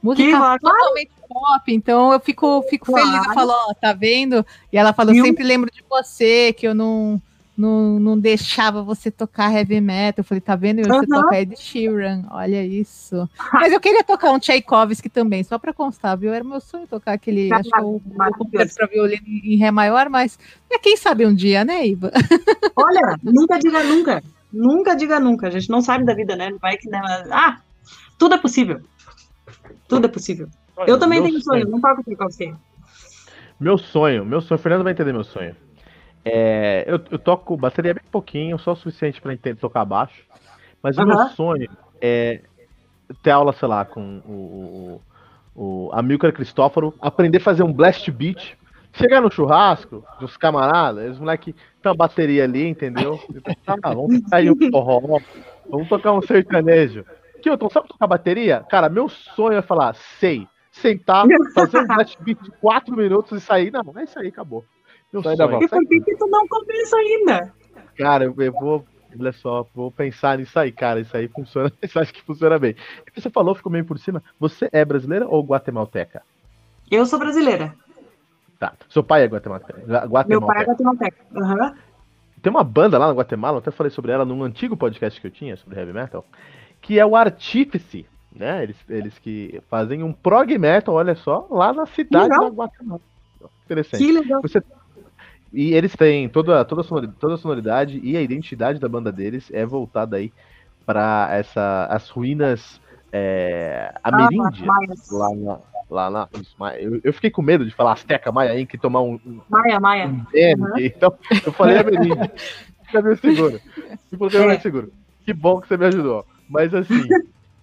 música totalmente pop. Então eu fico fico claro. feliz, eu falo, ó, tá vendo? E ela falou, eu sempre lembro de você, que eu não não, não deixava você tocar heavy metal. Eu falei, tá vendo? Você uhum. toca Ed Sheeran, olha isso. Mas eu queria tocar um Tchaikovsky também, só para constar, viu? Era meu sonho tocar aquele, tá acho que o, concerto para violino em Ré maior, mas é, quem sabe um dia, né, Iva? Olha, nunca diga nunca. Nunca diga nunca. A gente não sabe da vida, né? Vai que. Né? Ah, tudo é possível. Tudo é possível. Olha, eu também tenho sonho, sonho, não toco Tchaikovsky. Meu sonho, meu sonho, Fernando vai entender meu sonho. É, eu, eu, toco bateria bem pouquinho, só o suficiente para entender tocar baixo. Mas uhum. o meu sonho é ter aula, sei lá, com o, o, o Amilcar Cristóforo, aprender a fazer um blast beat, chegar no churrasco dos camaradas, os moleques tem uma bateria ali, entendeu? Ah, vamos aí um forró, vamos tocar um sertanejo. Kilton, sabe tocar bateria? Cara, meu sonho é falar, sei, sentar, fazer um blast beat de 4 minutos e sair. Não, é isso aí, acabou. Eu e por que, que tu não começa ainda? Cara, eu, eu vou. Olha só, vou pensar nisso aí, cara. Isso aí funciona. Isso acho que funciona bem. Você falou, ficou meio por cima. Você é brasileira ou guatemalteca? Eu sou brasileira. Tá. Seu pai é guatemalteca. Guatemalteca. Meu pai é guatemalteca. Uhum. Tem uma banda lá na Guatemala, eu até falei sobre ela num antigo podcast que eu tinha sobre heavy metal, que é o Artífice, né? Eles, eles que fazem um prog metal, olha só, lá na cidade Legal. da Guatemala. Interessante. Que legal. Você... E eles têm toda, toda, a sonoridade, toda a sonoridade e a identidade da banda deles é voltada aí para essa as ruínas é, ameríndias Maias. lá na, lá na eu, eu fiquei com medo de falar Azteca Maia Inc. e tomar um, um Maia, Maia. um DN, então eu falei ameríndia. Fica meio seguro. Fica meio É. seguro. Que bom que você me ajudou. Mas assim,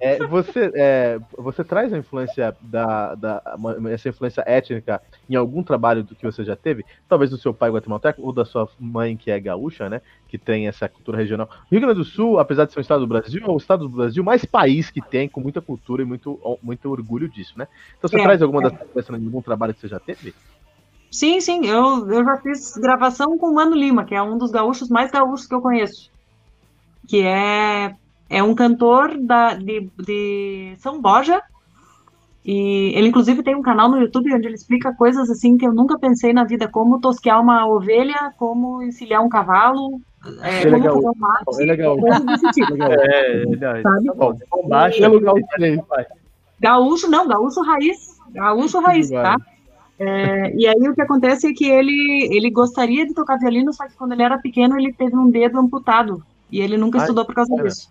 é, você, é, você traz a influência da, da essa influência étnica em algum trabalho do que você já teve? Talvez do seu pai guatemalteco ou da sua mãe que é gaúcha, né? Que tem essa cultura regional. Rio Grande do Sul, apesar de ser um estado do Brasil, é o estado do Brasil mais país que tem, com muita cultura e muito, muito orgulho disso, né? Então você É, traz alguma é. dessas influências em algum trabalho que você já teve? Sim, sim, eu, eu já fiz gravação com o Mano Lima, que é um dos gaúchos mais gaúchos que eu conheço. Que é, é um cantor da, de, de São Borja. E ele, inclusive, tem um canal no YouTube onde ele explica coisas assim que eu nunca pensei na vida, como tosquear uma ovelha, como encilhar um cavalo, é, Ele é como gaúcho. fazer um mate, é coisas desse tipo. É, não, Sabe? tá bom. Baixo. Pelo gaúcho, Gaúcho, não, gaúcho raiz. Gaúcho raiz, tá? É, e aí o que acontece é que ele, ele gostaria de tocar violino, só que quando ele era pequeno ele teve um dedo amputado. E ele nunca Ai, estudou por causa disso.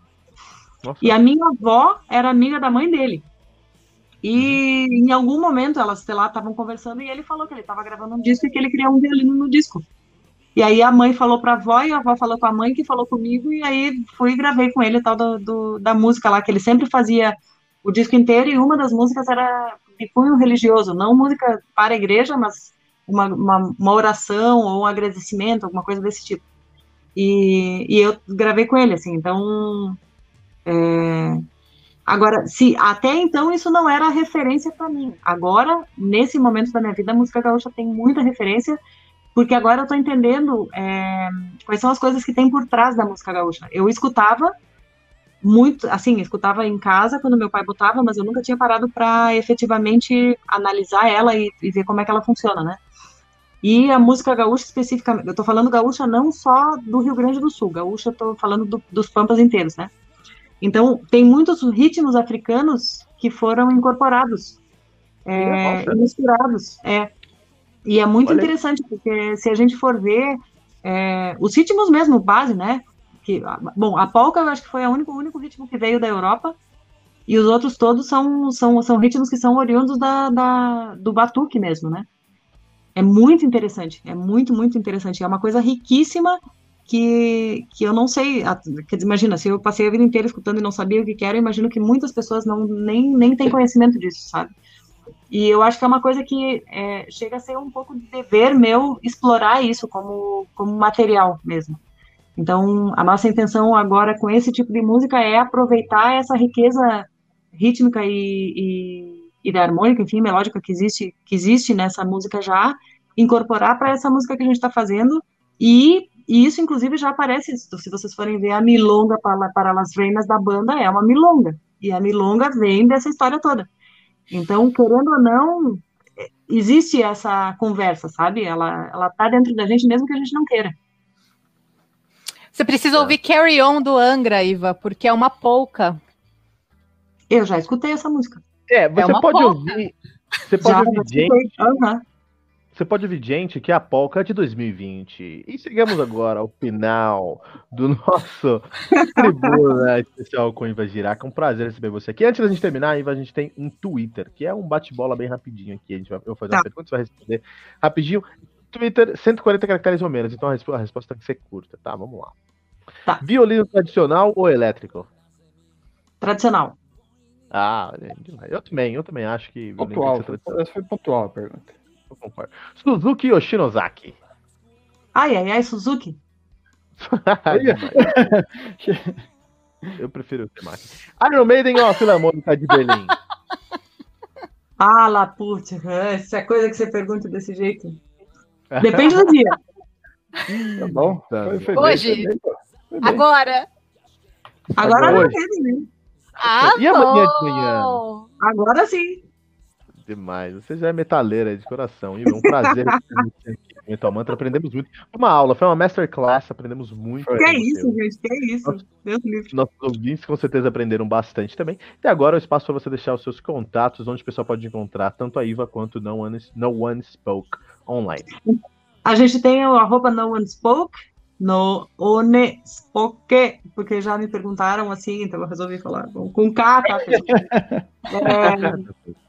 Nossa. E a minha avó era amiga da mãe dele. E em algum momento elas, sei lá, estavam conversando e ele falou que ele estava gravando um disco e que ele queria um violino no disco. E aí a mãe falou pra avó e a avó falou com a mãe que falou comigo e aí fui e gravei com ele tal do, do- da música lá, que ele sempre fazia o disco inteiro e uma das músicas era de cunho religioso, não música para a igreja, mas uma, uma, uma oração ou um agradecimento, alguma coisa desse tipo. E, e eu gravei com ele, assim, então... é, Agora, se até então isso não era referência para mim. Agora, nesse momento da minha vida, a música gaúcha tem muita referência, porque agora eu estou entendendo é, quais são as coisas que tem por trás da música gaúcha. Eu escutava muito, assim, escutava em casa quando meu pai botava, mas eu nunca tinha parado para efetivamente analisar ela e, e ver como é que ela funciona, né? E a música gaúcha especificamente, eu tô falando gaúcha não só do Rio Grande do Sul, gaúcha eu tô falando do- dos pampas inteiros, né? Então, tem muitos ritmos africanos que foram incorporados é, e misturados. É. E é muito Olha interessante, porque se a gente for ver é, os ritmos mesmo, base, né? Que, bom, a polka eu acho que foi a único, o único ritmo que veio da Europa, e os outros todos são, são, são ritmos que são oriundos da, da, do batuque mesmo, né? É muito interessante, é muito, muito interessante. É uma coisa riquíssima que, que eu não sei. Quer dizer, imagina, se eu passei a vida inteira escutando e não sabia o que era, imagino que muitas pessoas não, nem, nem têm conhecimento disso, sabe? E eu acho que é uma coisa que é, chega a ser um pouco de dever meu explorar isso como, como material mesmo. Então, a nossa intenção agora com esse tipo de música é aproveitar essa riqueza rítmica e, e, e da harmônica, enfim, melódica que existe, que existe nessa música já, incorporar para essa música que a gente está fazendo e, e isso, inclusive, já aparece, se vocês forem ver a milonga para, para as reinas da banda, é uma milonga. E a milonga vem dessa história toda. Então, querendo ou não, é, existe essa conversa, sabe? Ela, ela tá dentro da gente mesmo que a gente não queira. Você precisa ouvir Carry On do Angra, Iva, porque é uma polca. Eu já escutei essa música. É, você uma pode polca. ouvir. Você pode Já, ouvir gente. Você pode ouvir gente que é a polca de 2020. E chegamos agora ao final do nosso tribuna especial com Iva Giraca. Um prazer receber você aqui. Antes da gente terminar, Iva, a gente tem um Twitter, que é um bate-bola bem rapidinho aqui. A gente vai, eu vou fazer uma Tá. pergunta, você vai responder rapidinho. Twitter, 140 caracteres ou menos, então a, resp- a resposta tem que ser curta, tá? Vamos lá. Tá. Violino tradicional ou elétrico? Tradicional. Ah, eu também, eu também acho que Pontual. que ser tradicional. Essa foi pontual a pergunta. Eu concordo. Suzuki ou Shinozaki? Ai, ai, ai, Suzuki. Eu prefiro o Temaki. Iron Maiden ou a Filarmônica de Berlim? Ah, lá, putz, essa é coisa que você pergunta desse jeito. Depende do dia. Tá bom. Tá Foi, foi Hoje. bem, foi bem. Foi bem. Agora. Agora Agora. não teve, né? Ah, E amanhã de manhã? Agora sim. Demais. Você já é metaleira de coração. E é um prazer ter você aqui no Metal Mantra. Aprendemos muito. Foi uma aula, foi uma masterclass. Aprendemos muito. Que é você. isso, gente? Que é isso? Deus me livre. Nossos ouvintes com certeza aprenderam bastante também. E agora é o espaço para você deixar os seus contatos, onde o pessoal pode encontrar tanto a Iva quanto No One, no One Spoke online. A gente tem o arroba no one spoke, no one spoke, porque já me perguntaram assim, então eu resolvi falar com, com K, tá? É,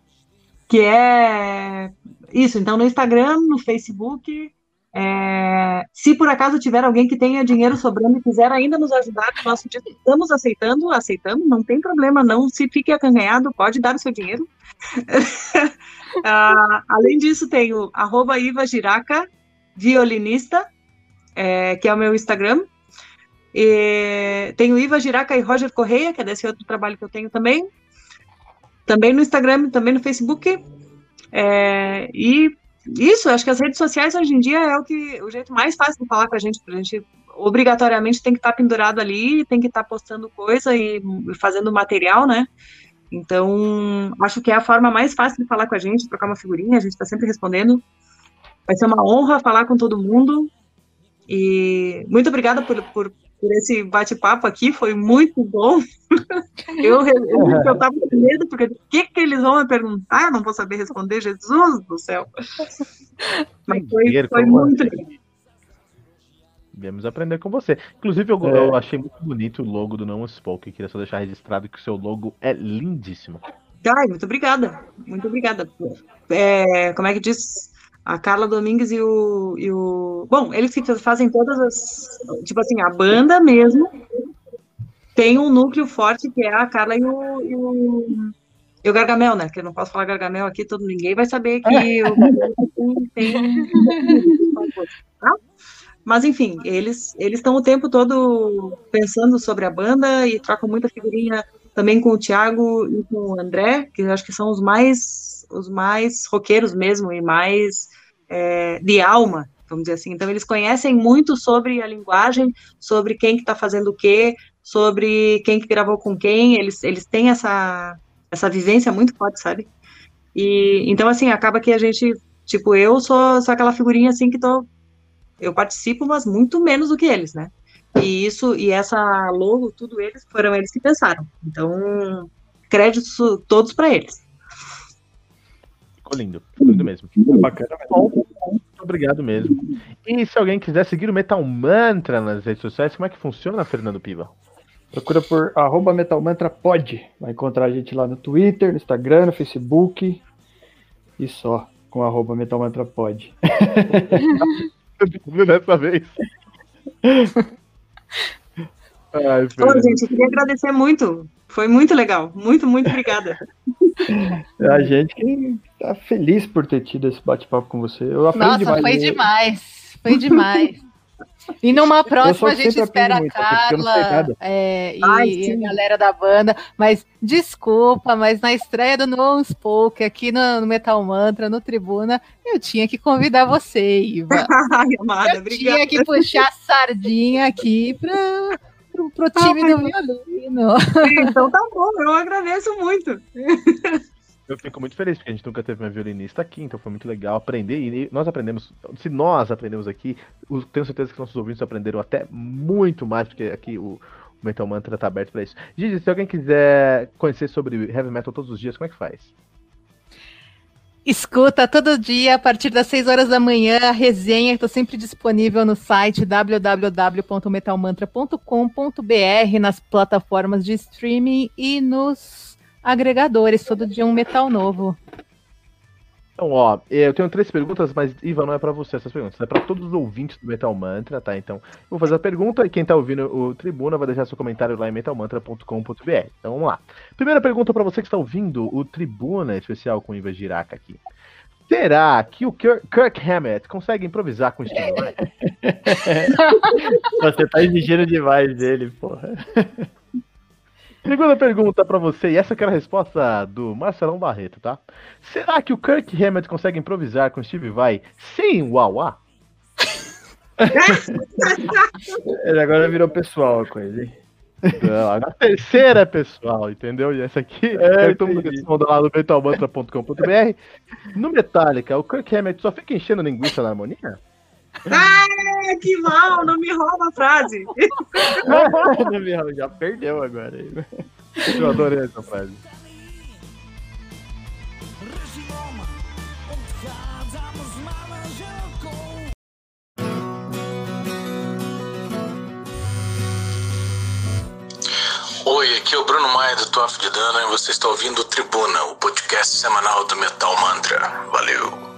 que é isso, então no Instagram, no Facebook. é, se por acaso tiver alguém que tenha dinheiro sobrando e quiser ainda nos ajudar, nós estamos aceitando, aceitando, não tem problema, não se fique acanhanhado, pode dar o seu dinheiro. Ah, além disso, tem o arroba Iva Giraca, violinista, é, que é o meu Instagram. E tem o Iva Giraca e Roger Correia, que é desse outro trabalho que eu tenho também. Também no Instagram, também no Facebook. É, e isso, acho que as redes sociais hoje em dia é o, que, o jeito mais fácil de falar com a gente, porque a gente obrigatoriamente tem que estar pendurado ali, tem que estar postando coisa e fazendo material, né? Então, acho que é a forma mais fácil de falar com a gente, trocar uma figurinha, a gente está sempre respondendo. Vai ser uma honra falar com todo mundo. E muito obrigada por, por, por esse bate-papo aqui, foi muito bom. eu eu, eu tava com medo, porque o que, que eles vão me perguntar? Eu não vou saber responder, Jesus do céu. Mas foi, foi muito legal. Viemos aprender com você. Inclusive, eu, É. eu achei muito bonito o logo do One Spoke. Queria só deixar registrado que o seu logo é lindíssimo. Ai, muito obrigada, muito obrigada. É, como é que diz? A Carla Domingues e o, e o. Bom, eles que fazem todas as. Tipo assim, a banda mesmo tem um núcleo forte que é a Carla e o. E o, e o Gargamel, né? Que eu não posso falar Gargamel aqui, todo ninguém vai saber que o Gargamel tem. tá? Mas enfim, eles eles estão o tempo todo pensando sobre a banda e trocam muita figurinha também com o Thiago e com o André, que eu acho que são os mais os mais roqueiros mesmo e mais é, de alma, vamos dizer assim. Então eles conhecem muito sobre a linguagem, sobre quem que está fazendo o quê, sobre quem que gravou com quem. Eles eles têm essa essa vivência muito forte, sabe? E então assim acaba que a gente tipo eu sou sou aquela figurinha assim que tô eu participo, mas muito menos do que eles, né? E isso e essa logo, tudo eles foram eles que pensaram. Então, créditos todos para eles. Ficou lindo. Ficou lindo mesmo. Bacana mesmo. Muito obrigado mesmo. E se alguém quiser seguir o Metal Mantra nas redes sociais, como é que funciona, Fernando Piva? Procura por arroba metalmantrapod. Vai encontrar a gente lá no Twitter, no Instagram, no Facebook. E só, com arroba metalmantrapod. Dessa vez. Ai, Ô, gente, eu queria agradecer muito. Foi muito legal. Muito, muito obrigada. A gente que tá feliz por ter tido esse bate-papo com você. Eu aprendi Nossa, demais. foi demais. Foi demais. E numa próxima a gente espera a Carla é, e Ai, a sim. galera da banda. Mas desculpa, mas na estreia do No Spoke aqui no, no Metal Mantra, no Tribuna, eu tinha que convidar você, Iva. Ai, amada, Eu obrigada. tinha que puxar a sardinha aqui pra, pro, pro time do violino. Então tá bom, eu agradeço muito. Eu fico muito feliz, porque a gente nunca teve uma violinista aqui, então foi muito legal aprender. E nós aprendemos, se nós aprendemos aqui, tenho certeza que nossos ouvintes aprenderam até muito mais, porque aqui o, o Metal Mantra tá aberto para isso. Gigi, se alguém quiser conhecer sobre heavy metal todos os dias, como é que faz? Escuta todo dia, a partir das 6 horas da manhã, a resenha está sempre disponível no site www.metalmantra.com.br, nas plataformas de streaming e nos agregadores. Todo dia um metal novo. Então, ó, eu tenho três perguntas, mas Iva, não é pra você essas perguntas, é pra todos os ouvintes do Metal Mantra, tá? Então, eu vou fazer a pergunta e quem tá ouvindo o Tribuna vai deixar seu comentário lá em metalmantra.com.br. Então, vamos lá. Primeira pergunta pra você que está ouvindo o Tribuna especial com Iva Giraca aqui. Será que o Kirk, Hammett consegue improvisar com o Steve? Você tá exigindo demais dele, porra. Segunda pergunta pra você, e essa que era a resposta do Marcelão Barreto, tá? Será que o Kirk Hammett consegue improvisar com o Steve Vai sem o Uauá? Ele agora virou pessoal com ele. Não, a terceira é pessoal, entendeu? E essa aqui é, é todo mundo responda lá no metalmantra.com.br. No Metallica, o Kirk Hammett só fica enchendo linguiça na harmonia? Ah, que mal, não me rouba a frase. não me rouba, já perdeu agora. Eu adorei essa frase. Oi, aqui é o Bruno Maia do Toff de Dana e você está ouvindo o Tribuna, o podcast semanal do Metal Mantra. Valeu!